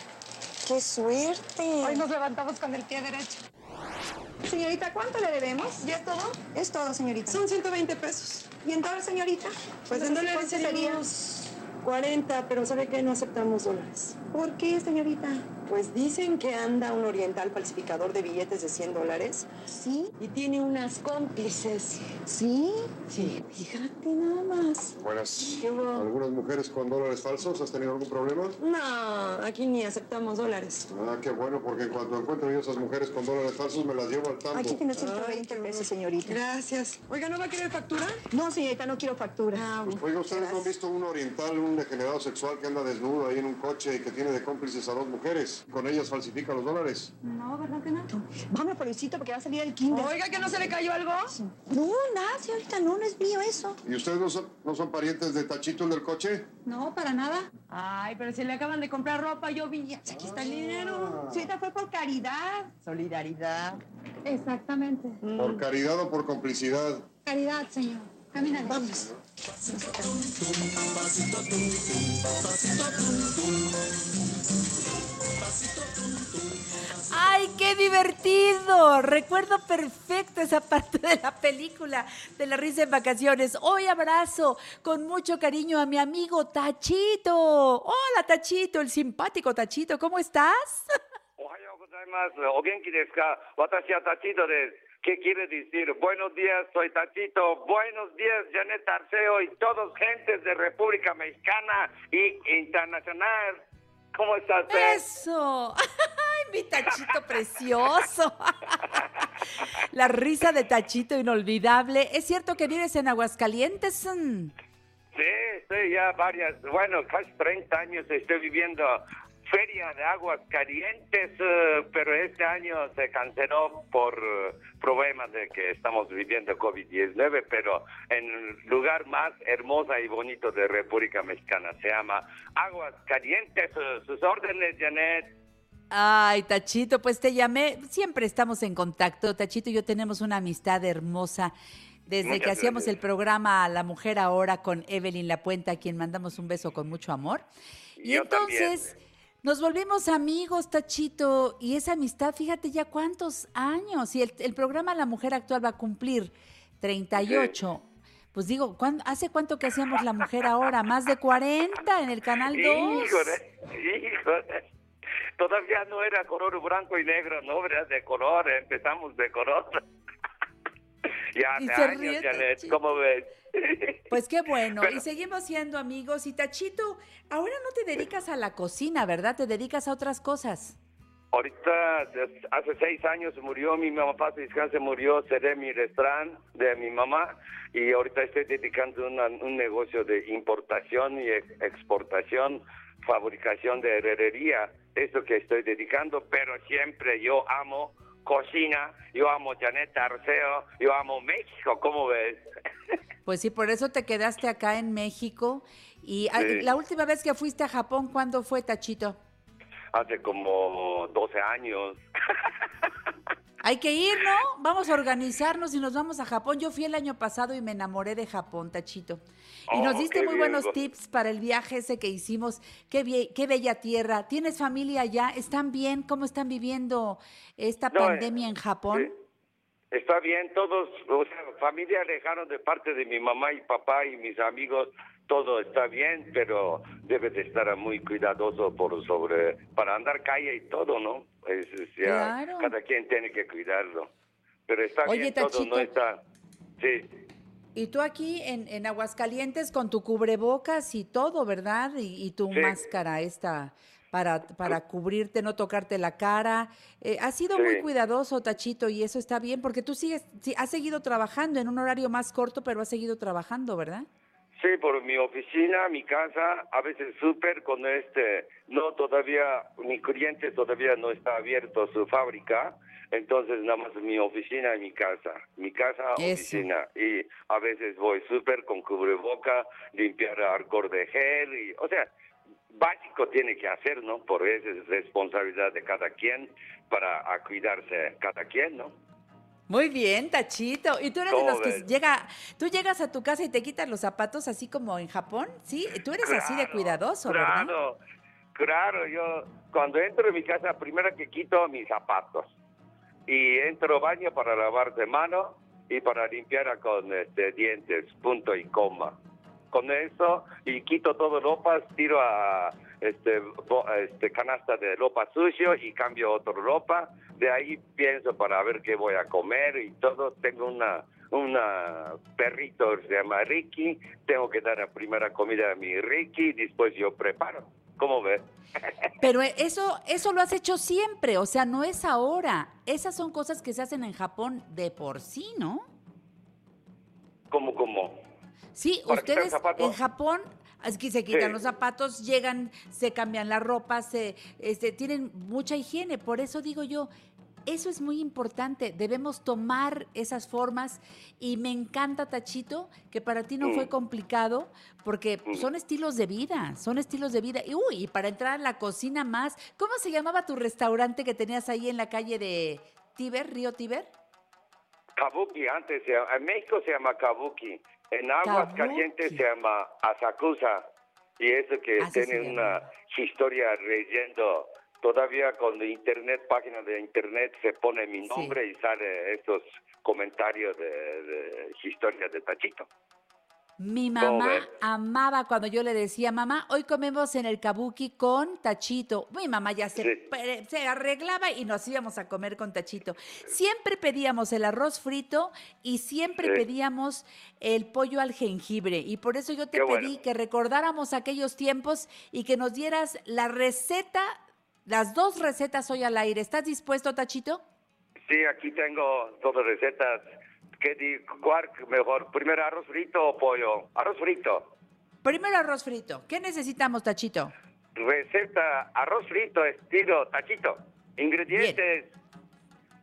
¡Qué suerte! Hoy nos levantamos con el pie derecho. Señorita, ¿cuánto le debemos? ¿Ya es todo? Es todo, señorita. Son 120 pesos. ¿Y en dólares, señorita? Pues en dólares ¿cuánto serían unos 40, pero ¿sabe qué? No aceptamos dólares. ¿Por qué, señorita? Pues dicen que anda un oriental falsificador de billetes de 100 dólares. ¿Sí? Y tiene unas cómplices. ¿Sí? Sí. Fíjate nada más. Buenas. ¿Qué hubo? ¿Algunas mujeres con dólares falsos? ¿Has tenido algún problema? No, aquí ni aceptamos dólares. Ah, qué bueno, porque en cuanto encuentro yo esas mujeres con dólares falsos, me las llevo al tambo. Aquí tiene 120 pesos, señorita. Gracias. Oiga, ¿no va a querer factura? No, señorita, no quiero factura. Ah, bueno. Oiga, ¿ustedes no han visto un oriental, un degenerado sexual que anda desnudo ahí en un coche y que tiene de cómplices a dos mujeres? Con ellas falsifica los dólares. No, ¿verdad que no? Vamos, pobrecito, porque va a salir el kinder. Oiga, ¿que no se le cayó algo? No, nada, señorita, no, no es mío eso. ¿Y ustedes no son, no son parientes de Tachito el del coche? No, para nada. Ay, pero si le acaban de comprar ropa, yo vi. Aquí está el dinero. Señorita, fue por caridad. Solidaridad. Exactamente. ¿Por caridad o por complicidad? Caridad, señor. Camina. Vamos. ¡Ay, qué divertido! Recuerdo perfecto esa parte de la película de la risa en vacaciones. Hoy abrazo con mucho cariño a mi amigo Tachito. Hola Tachito, el simpático Tachito, ¿cómo estás? おはようございます。お元気ですか私はタチートです。 ¿Qué quiere decir? Buenos días, soy Tachito. Buenos días, Janet Arceo y todos gentes de República Mexicana y internacional. ¿Cómo está usted? Eso. *laughs* ¡Ay, mi Tachito precioso! *laughs* La risa de Tachito inolvidable. ¿Es cierto que vives en Aguascalientes? Sí, sí, ya varias, bueno, casi 30 años estoy viviendo feria de aguas calientes, eh, pero este año se canceló por eh, problemas de que estamos viviendo COVID-19, pero en el lugar más hermosa y bonito de República Mexicana se llama Aguas Calientes. Eh, sus órdenes, Janet. Ay, Tachito, pues te llamé. Siempre estamos en contacto. Tachito y yo tenemos una amistad hermosa. Desde Muchas que hacíamos gracias. el programa La Mujer Ahora con Evelyn La Puente, a quien mandamos un beso con mucho amor. Y Yo entonces nos volvimos amigos, Tachito, y esa amistad, fíjate ya cuántos años. Y el, programa La Mujer Actual va a cumplir 38. Pues digo, ¿cuándo- ¿hace cuánto que hacíamos La Mujer Ahora? Más de 40 en el Canal 2. Híjole, híjole. Todavía no era color blanco y negro, no, era de color, empezamos de color. Ya Y hace se años, ¿cómo ves? *laughs* Pues qué bueno, Pero- y seguimos siendo amigos. Y Tachito, ahora no te dedicas a la cocina, ¿verdad? Te dedicas a otras cosas. Ahorita, hace seis años murió mi mamá, paz y descanse, murió, cerré mi restaurante de mi mamá y ahorita estoy dedicando una- un negocio de importación y ex- exportación, fabricación de herrería, eso que estoy dedicando, pero siempre yo amo cocina, yo amo Janet Arceo, yo amo México, ¿cómo ves? *laughs* Pues sí, por eso te quedaste acá en México. Y ah, Sí. la última vez que fuiste a Japón, ¿cuándo fue, Tachito? Hace como 12 años. *laughs* Hay que ir, ¿no? Vamos a organizarnos y nos vamos a Japón. Yo fui el año pasado y me enamoré de Japón, Tachito. Y nos Oh, diste muy bien, buenos tips para el viaje ese que hicimos. Qué, bie- qué bella tierra. ¿Tienes familia allá? ¿Están bien? ¿Cómo están viviendo esta No, eh, pandemia en Japón? Está bien, todos, o sea, familia lejana de parte de mi mamá y papá y mis amigos, todo está bien, pero debe de estar muy cuidadoso por sobre, para andar calle y todo, ¿no? Es, Claro. cada quien tiene que cuidarlo. Pero está Oye, bien, todo Tachito. no está, sí. Y tú aquí en, en Aguascalientes con tu cubrebocas y todo, ¿verdad? Y, y tu Sí. máscara esta para, para cubrirte, no tocarte la cara. Eh, has sido muy cuidadoso, Tachito, y eso está bien, porque tú sigues, sí, has seguido trabajando en un horario más corto, pero has seguido trabajando, ¿verdad? Sí, por mi oficina, mi casa, a veces súper con este, no todavía, mi cliente todavía no está abierto su fábrica, entonces nada más mi oficina y mi casa, mi casa, Eso. oficina, y a veces voy súper con cubreboca, limpiar alcohol de gel, y, o sea, básico tiene que hacer, ¿no? Por eso es responsabilidad de cada quien para cuidarse cada quien, ¿no? Muy bien, Tachito. ¿Y tú eres de ¿Cómo los que llega, tú llegas a tu casa y te quitas los zapatos así como en Japón? ¿Sí? Tú eres así de Claro, cuidadoso, ¿verdad? Claro, claro, yo cuando entro en mi casa, primero que quito mis zapatos y entro baño para lavarse mano y para limpiar con este, dientes, punto y coma. Con eso, y quito todo ropas, tiro a este, este canasta de ropa sucio y cambio otra ropa. De ahí pienso para ver qué voy a comer y todo. Tengo una una perrito se llama Ricky. Tengo que dar la primera comida a mi Ricky, después yo preparo. ¿Cómo ves? *laughs* Pero eso, eso lo has hecho siempre, o sea, no es ahora. Esas son cosas que se hacen en Japón de por sí, ¿no? ¿Cómo, cómo? Sí, ¿Para quitar ustedes en Japón es que se quitan Sí. los zapatos, llegan, se cambian la ropa, se, este, tienen mucha higiene. Por eso digo yo, eso es muy importante. Debemos tomar esas formas y me encanta, Tachito, que para ti no fue Mm. complicado porque Mm. son estilos de vida, son estilos de vida. Y, uy, y para entrar a la cocina más, ¿cómo se llamaba tu restaurante que tenías ahí en la calle de Tíber, Río Tíber? Kabuki, antes en México se llama Kabuki. En Aguas. Calientes se llama Asakusa. Y eso que Así se tiene una historia leyendo. Todavía con internet, página de internet, se pone mi nombre y sale estos comentarios de, de historia de Tachito. Mi ¿Cómo mamá amaba cuando yo le decía, mamá, hoy comemos en el kabuki con tachito. Mi mamá ya se, Sí. se arreglaba y nos íbamos a comer con tachito. Siempre pedíamos el arroz frito y siempre Sí. pedíamos el pollo al jengibre. Y por eso yo te Qué pedí bueno. que recordáramos aquellos tiempos y que nos dieras la receta, las dos recetas hoy al aire. ¿Estás dispuesto, tachito? Sí, aquí tengo todas recetas. ¿Qué di- ¿Cuál mejor? ¿Primero arroz frito o pollo? Arroz frito. Primero arroz frito. ¿Qué necesitamos, Tachito? Receta arroz frito estilo tachito. Ingredientes.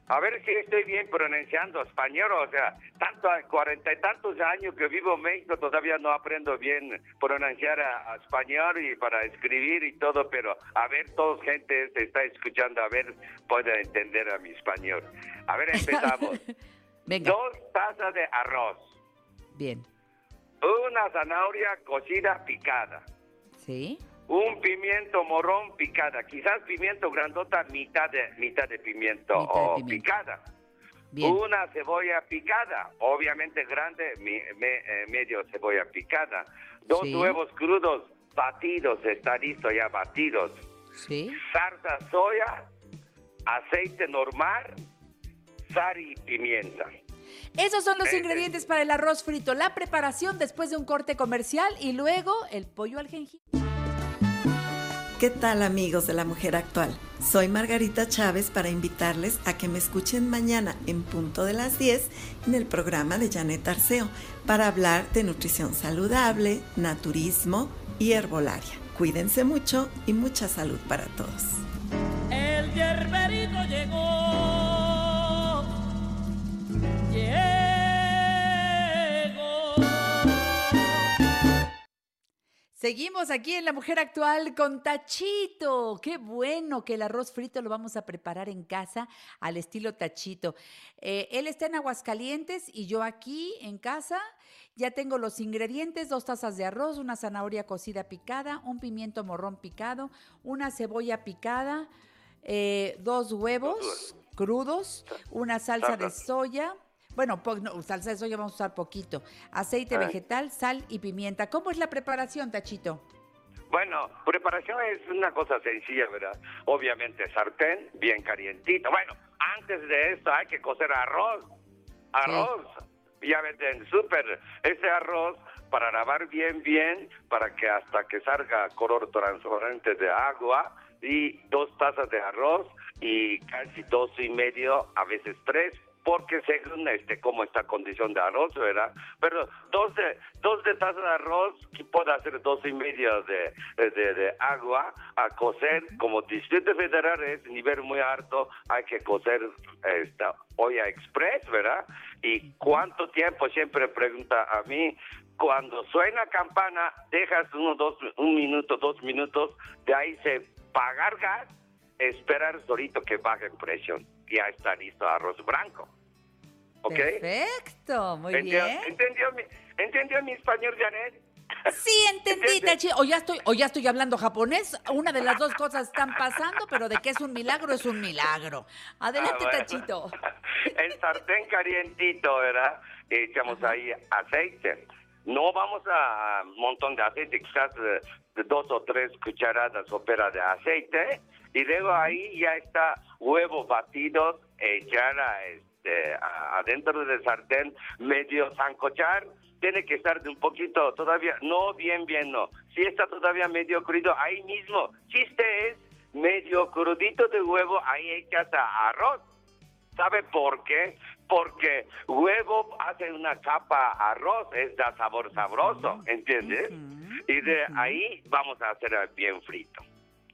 A ver si estoy bien pronunciando español, o sea, tanto cuarenta y tantos años que vivo en México, todavía no aprendo bien pronunciar a, a español y para escribir y todo, pero a ver, todos gente se está escuchando, a ver, puede entender a mi español. A ver, *laughs* empezamos. Dos tazas de arroz. Bien. Una zanahoria cocida picada. Sí. Un pimiento morrón picada. Quizás pimiento grandota, mitad de, mitad de pimiento o picada. Una cebolla picada, obviamente grande, me- eh, medio cebolla picada. Dos Sí. huevos crudos batidos, está listo ya batidos. Sí. Salsa soya, aceite normal, sal y pimienta. Esos son los ingredientes para el arroz frito. La preparación después de un corte comercial y luego el pollo al jengibre. ¿Qué tal amigos de la mujer actual? Soy Margarita Chávez para invitarles a que me escuchen mañana en punto de las 10 en el programa de Janet Arceo para hablar de nutrición saludable, naturismo y herbolaria. Cuídense mucho y mucha salud para todos. Seguimos aquí en La Mujer Actual con Tachito. Qué bueno que el arroz frito lo vamos a preparar en casa al estilo Tachito. Eh, él está en Aguascalientes y yo aquí en casa. Ya tengo los ingredientes, dos tazas de arroz, una zanahoria cocida picada, un pimiento morrón picado, una cebolla picada, eh, dos huevos crudos, una salsa de soya. Bueno, no, salsa de soya vamos a usar poquito. Aceite vegetal, sal y pimienta. ¿Cómo es la preparación, Tachito? Bueno, preparación es una cosa sencilla, ¿verdad? Obviamente sartén, bien calientito. Bueno, antes de esto hay que cocer arroz. Arroz. Ya venden súper. Ese arroz para lavar bien, bien, para que hasta que salga color transparente de agua y dos tazas de arroz y casi dos y medio, a veces tres, porque según este cómo está condición de arroz, ¿verdad? Pero dos de, dos de tazas de arroz, que puede hacer dos y medio de, de, de agua a cocer, como Distrito Federal es nivel muy alto, hay que cocer esta olla express, ¿verdad? Y cuánto tiempo, siempre pregunta a mí, cuando suena campana, dejas uno, dos, un minuto, dos minutos, de ahí se pagar gas, esperar solito que baje en presión. Ya está listo arroz blanco. ¿Ok? Perfecto, muy ¿Entendió, bien. ¿entendió, mi, ¿Entendió mi español, Janet? Sí, entendí, Tachito. O ya, estoy, o ya estoy hablando japonés. Una de las dos cosas están pasando, pero de que es un milagro, es un milagro. Adelante, Ah, bueno. Tachito. *laughs* El sartén calientito, ¿verdad? Echamos ahí aceite. No vamos a un montón de aceite, quizás eh, dos o tres cucharadas opera de aceite. Y luego ahí ya está huevos batidos, echar a, este, a- adentro del sartén, medio zancochar. Tiene que estar de un poquito todavía, no bien, bien, no. Si está todavía medio crudo, ahí mismo. Chiste es medio crudito de huevo, ahí echas a arroz. ¿Sabe por qué? Porque huevo hace una capa arroz, es da sabor sabroso, ¿entiendes? Y de ahí vamos a hacer bien frito.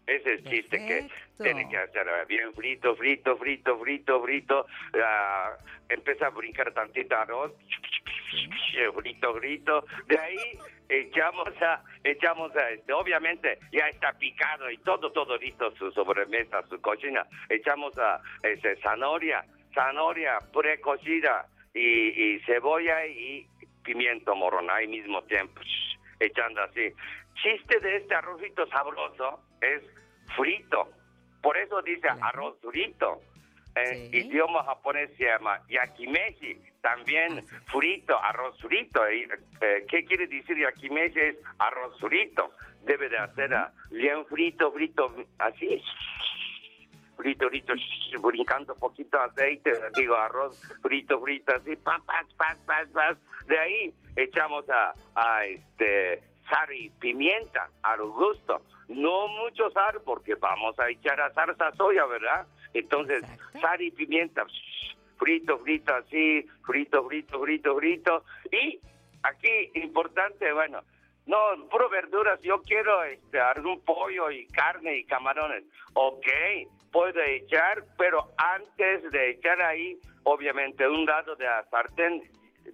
Ese es el chiste que tiene que hacer bien frito, frito, frito, frito, frito. ah, empieza a brincar tantito arroz, *laughs* frito, frito. De ahí echamos a, echamos a, este, obviamente ya está picado y todo, todo listo, su sobremesa, su cocina. Echamos a este, zanahoria, zanahoria precocida y, y cebolla y pimiento morrón al mismo tiempo, echando así. Chiste de este arrocito sabroso es frito. Por eso dice arroz frito. En idioma japonés se llama yakimeshi, también frito, arroz frito. Eh, ¿Qué quiere decir yakimeshi? Es arroz frito. Debe de hacer bien frito, frito, así. Frito, frito, *laughs* brincando poquito aceite, digo arroz frito, frito, así, pam, pam, pam, pam, pam. De ahí echamos a, a este sal y pimienta al gusto. No mucho sal porque vamos a echar a salsa soya, ¿verdad? Entonces, sal y pimienta, frito, frito así, frito, frito, frito, frito. Y aquí, importante, bueno, no, puro verduras, yo quiero este, algún pollo y carne y camarones. Ok, puedo echar, pero antes de echar ahí, obviamente, un lado de la sartén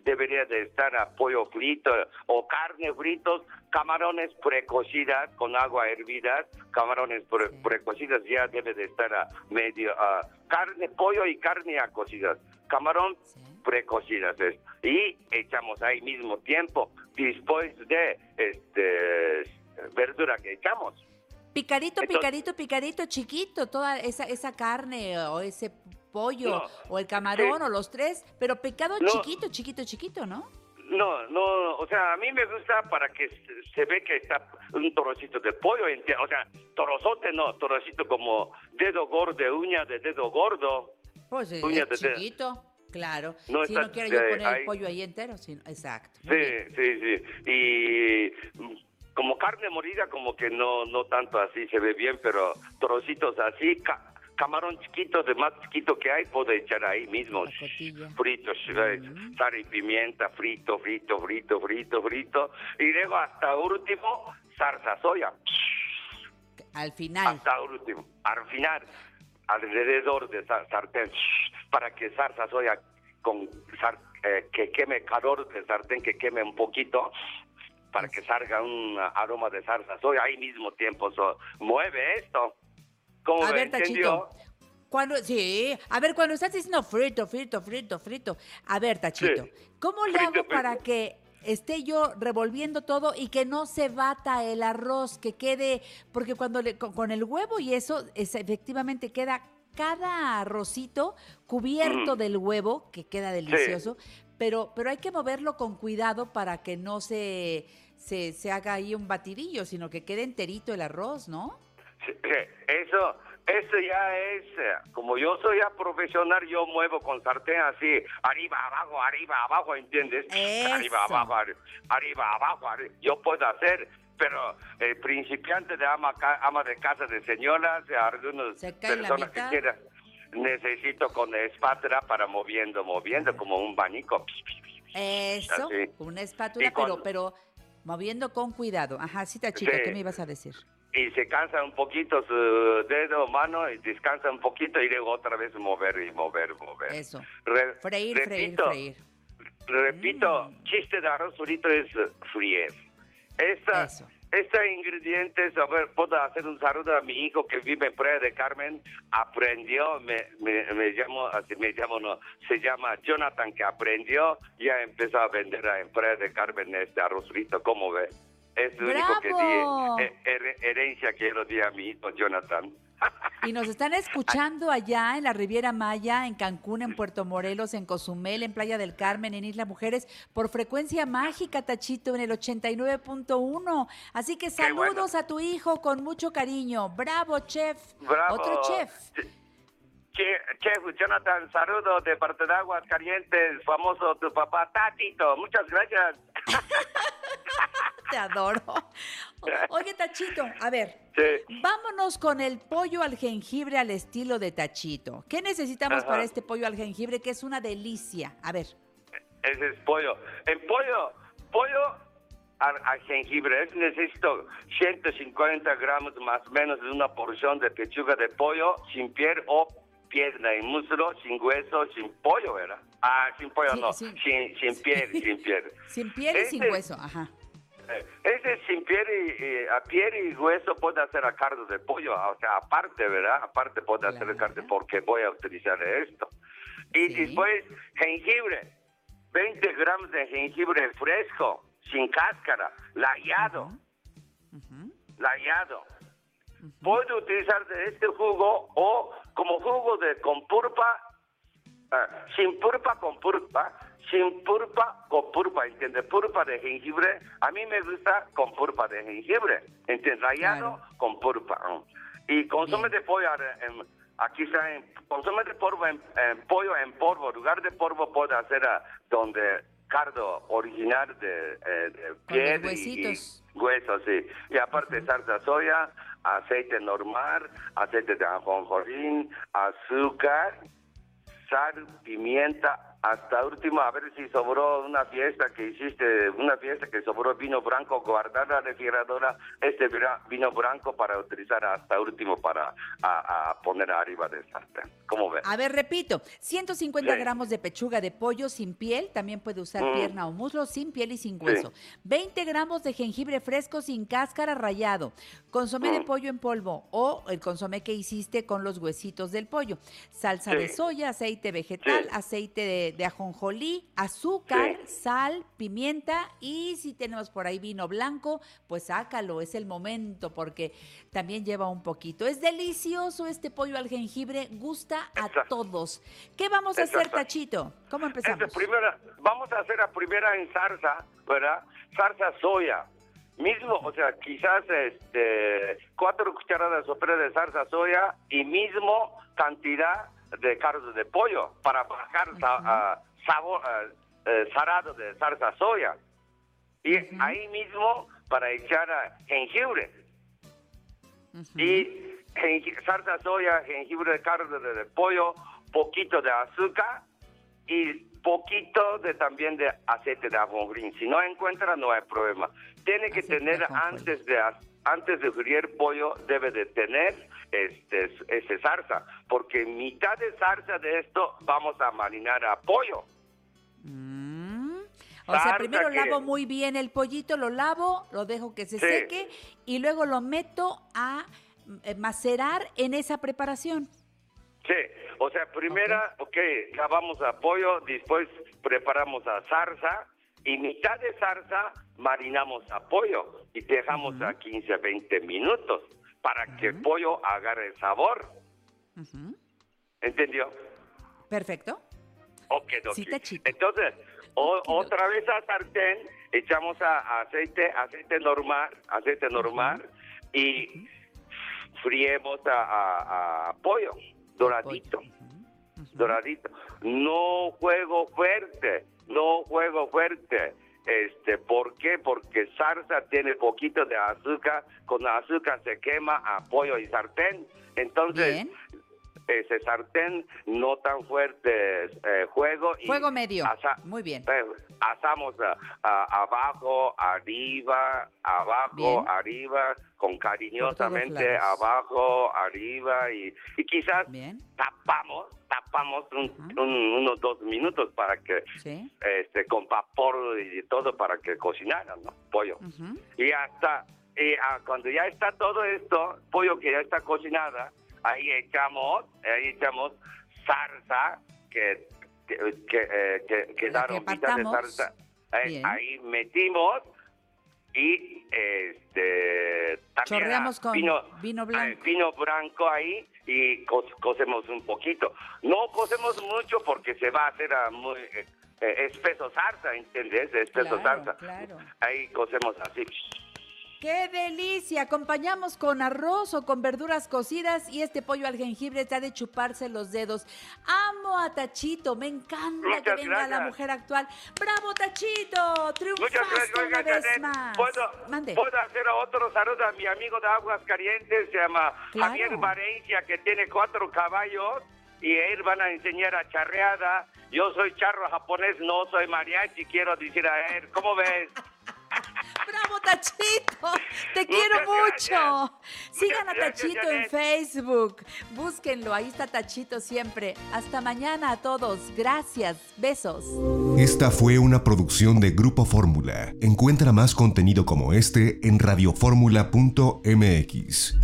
debería de estar a pollo frito o carne fritos, camarones precocidas con agua hervida, camarones pre- precocidas ya debe de estar a medio, a carne, pollo y carne a cocidas, camarón precocidas es. y echamos ahí mismo tiempo después de este verdura que echamos. Picadito, Entonces- picadito, picadito, chiquito, toda esa, esa carne o ese pollo No, o el camarón o los tres, pero picado No. chiquito, chiquito, chiquito, ¿no? No, no, o sea, a mí me gusta para que se, se ve que está un trocito de pollo entero, o sea, torozote no, trocito como dedo gordo, uña de dedo gordo. Pues eh, Uña de dedo. chiquito, claro. No si está no quiero yo poner ahí. el pollo ahí entero, sino- exacto. Sí, sí, sí. Y como carne molida, como que no, no tanto así se ve bien, pero trocitos así, ca- camarón chiquito, de más chiquito que hay, puedo echar ahí mismo. Fritos, eh, sal y pimienta, frito, frito, frito, frito, frito. Y luego hasta último, salsa soya. Al final. Hasta último. Al final, alrededor de sa- sartén, para que salsa soya con sar- eh, que queme calor de sartén, que queme un poquito, para que salga un aroma de salsa soya. Ahí mismo tiempo so- mueve esto. ¿Cómo A ver? Tachito. Cuando, sí, a ver, cuando estás diciendo frito, frito, frito, frito, a ver, Tachito, Sí. ¿cómo le Frito, hago frito. para que esté yo revolviendo todo y que no se bata el arroz, que quede, porque cuando le, con, con el huevo y eso, es, efectivamente queda cada arrocito cubierto Mm. del huevo, que queda delicioso, pero, pero hay que moverlo con cuidado para que no se, se, se haga ahí un batidillo, sino que quede enterito el arroz, ¿no? Eso, eso ya es, eh, como yo soy ya profesional, yo muevo con sartén así, arriba, abajo, arriba, abajo, ¿entiendes? Arriba, abajo, arri- arriba, abajo, yo puedo hacer, pero el principiante de ama, de casa de señoras, eh, algunas Se personas que quieran, necesito con espátula para moviendo, moviendo, como un banico. Eso, Así. una espátula, con- pero, pero moviendo con cuidado. Ajá, sí, Sí. ¿qué me ibas a decir? Y se cansa un poquito su dedo, mano, y descansa un poquito y luego otra vez mover y mover, mover. Eso. Re- Freír, freír, repito, freír. Repito, chiste de arroz frito es eh, frier. Esta, este ingrediente, a ver, puedo hacer un saludo a mi hijo que vive en Playa de Carmen, aprendió, me, me, me llamo, así me llamo, no, se llama Jonathan, que aprendió, ya empezó a vender en Playa de Carmen este arroz frito, ¿cómo ve? Es lo único que di, her- herencia que lo di a mi hijo Jonathan. Y nos están escuchando allá en la Riviera Maya, en Cancún, en Puerto Morelos, en Cozumel, en Playa del Carmen, en Isla Mujeres, por frecuencia mágica, Tachito, en el 89.1. Así que saludos a tu hijo con mucho cariño. Bravo, chef. Bravo. Otro chef. Che- Chef Jonathan, saludo de parte de Aguas Calientes, famoso tu papá Tatito. Muchas gracias. *laughs* Te adoro. Oye, Tachito, a ver, Sí. vámonos con el pollo al jengibre al estilo de Tachito. ¿Qué necesitamos Ajá. para este pollo al jengibre que es una delicia? A ver. Ese es pollo. En pollo, pollo al, al jengibre, es necesito 150 gramos más o menos de una porción de pechuga de pollo sin piel o pierna y muslo, sin hueso, sin pollo, ¿verdad? Ah, sin pollo Sí, no, sí. Sin, sin piel, sin piel. *laughs* Sin piel y sin hueso, ajá. Eh, Ese sin piel y, y- a piel y hueso puede hacer a carne de pollo, o sea, aparte, ¿verdad? Aparte puede hacer a carne porque voy a utilizar esto. Y después, jengibre, 20 gramos de jengibre fresco, sin cáscara, layado, layado. Puedo utilizar de este jugo o como jugo de con pulpa, ah, sin pulpa con pulpa, sin pulpa con pulpa, ¿entiendes? Pulpa de jengibre, a mí me gusta con pulpa de jengibre, ¿entiendes? Rallado con pulpa. Y consume de pollo, en- aquí está en, consume de polvo en, en pollo en polvo, lugar de polvo puede hacer donde cardo original de, eh, de piel y- y, huesos, sí. Y aparte salsa soya, aceite normal, aceite de ajonjolín, azúcar, sal, pimienta, hasta último a ver si sobró una fiesta que hiciste, una fiesta que sobró vino blanco, guardar la refrigeradora, este vino blanco para utilizar hasta último para a, a poner arriba del sartén. ¿Cómo ves? A ver, repito, 150 Sí. gramos de pechuga de pollo sin piel, también puede usar Mm. pierna o muslo, sin piel y sin Sí. hueso. 20 gramos de jengibre fresco sin cáscara rallado. Consomé de Mm. pollo en polvo o el consomé que hiciste con los huesitos del pollo. Salsa Sí. de soya, aceite vegetal, Sí. aceite de, de ajonjolí, azúcar, Sí. sal, pimienta y si tenemos por ahí vino blanco, pues sácalo, es el momento porque también lleva un poquito. Es delicioso este pollo al jengibre, gusta a todos. ¿Qué vamos a hacer. Tachito? ¿Cómo empezamos? Primera, vamos a hacer la primera en salsa, ¿verdad? Salsa soya. Mismo, o sea, quizás este, cuatro cucharadas soperas de salsa soya y mismo cantidad de caldo de pollo para bajar ah, sabor ah, eh, salado de salsa soya. Y ahí mismo para echar ah, jengibre. Y jengi- salsa soya, jengibre caldo de, de pollo, poquito de azúcar y poquito de también de aceite de ajonjolí. Si no encuentra, no hay problema. Tiene que tener antes de antes de freír pollo debe de tener este ese salsa, porque mitad de salsa de esto vamos a marinar a pollo. O sea, primero que- lavo muy bien el pollito, lo lavo, lo dejo que se Sí. seque y luego lo meto a eh, macerar en esa preparación. Sí, o sea, primera, ok, lavamos a pollo, después preparamos a salsa y mitad de salsa marinamos a pollo y dejamos a 15, 20 minutos para que el pollo agarre el sabor. ¿Entendió? Perfecto. Ok. Sí. Entonces, o- otra vez a sartén, echamos a, a aceite, aceite normal, aceite normal y friemos a, a- a pollo doradito, doradito. No juego fuerte, no juego fuerte. Este, ¿por qué? Porque salsa tiene poquito de azúcar, con azúcar se quema a pollo y sartén. Entonces, ese sartén no tan fuerte eh, juego y Fuego medio. asa- Muy bien. eh, asamos a- a- abajo, arriba, abajo, Bien. arriba, con cariñosamente abajo, arriba y, y quizás tapamos, tapamos un- un- unos dos minutos para que, Sí. este, con vapor y todo para que cocinaran, ¿no? Pollo. Y hasta, y ah, cuando ya está todo esto, pollo que ya está cocinada, ahí echamos, ahí echamos salsa que, que, que, eh, que quedaron mitad de salsa. Ahí, Bien. ahí metimos y este también Chorreamos con vino, vino blanco. vino blanco ahí y co- cocemos un poquito. No cocemos mucho porque se va a hacer muy eh, eh, espeso salsa, ¿entiendes? Espeso Claro, salsa. claro. Ahí cocemos así. ¡Qué delicia! Acompañamos con arroz o con verduras cocidas y este pollo al jengibre está de chuparse los dedos. Amo a Tachito, me encanta Muchas que venga la gracias. mujer actual. ¡Bravo, Tachito! Muchas ¡Triunfaste gracias, una oiga, vez Janet. más! ¿Puedo, Mande. puedo hacer otro saludo a mi amigo de Aguas Calientes, se llama Claro. Javier Valencia, que tiene cuatro caballos y él van a enseñar a charreada. Yo soy charro japonés, no soy mariachi, quiero decir a él. ¿Cómo ves? *laughs* ¡Bravo, Tachito! ¡Te quiero mucho! Sigan a gracias, Tachito en. Facebook. Búsquenlo, ahí está Tachito siempre. Hasta mañana a todos. Gracias. Besos. Esta fue una producción de Grupo Fórmula. Encuentra más contenido como este en radioformula.mx.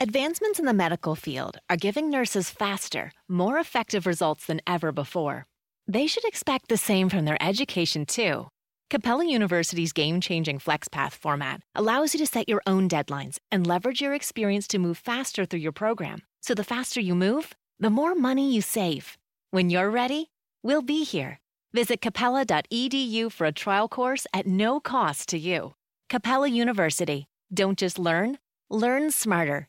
Advancements in the medical field are giving nurses faster, more effective results than ever before. They should expect the same from their education, too. Capella University's game changing FlexPath format allows you to set your own deadlines and leverage your experience to move faster through your program. So the faster you move, the more money you save. When you're ready, we'll be here. Visit capella.edu for a trial course at no cost to you. Capella University. Don't just learn, learn smarter.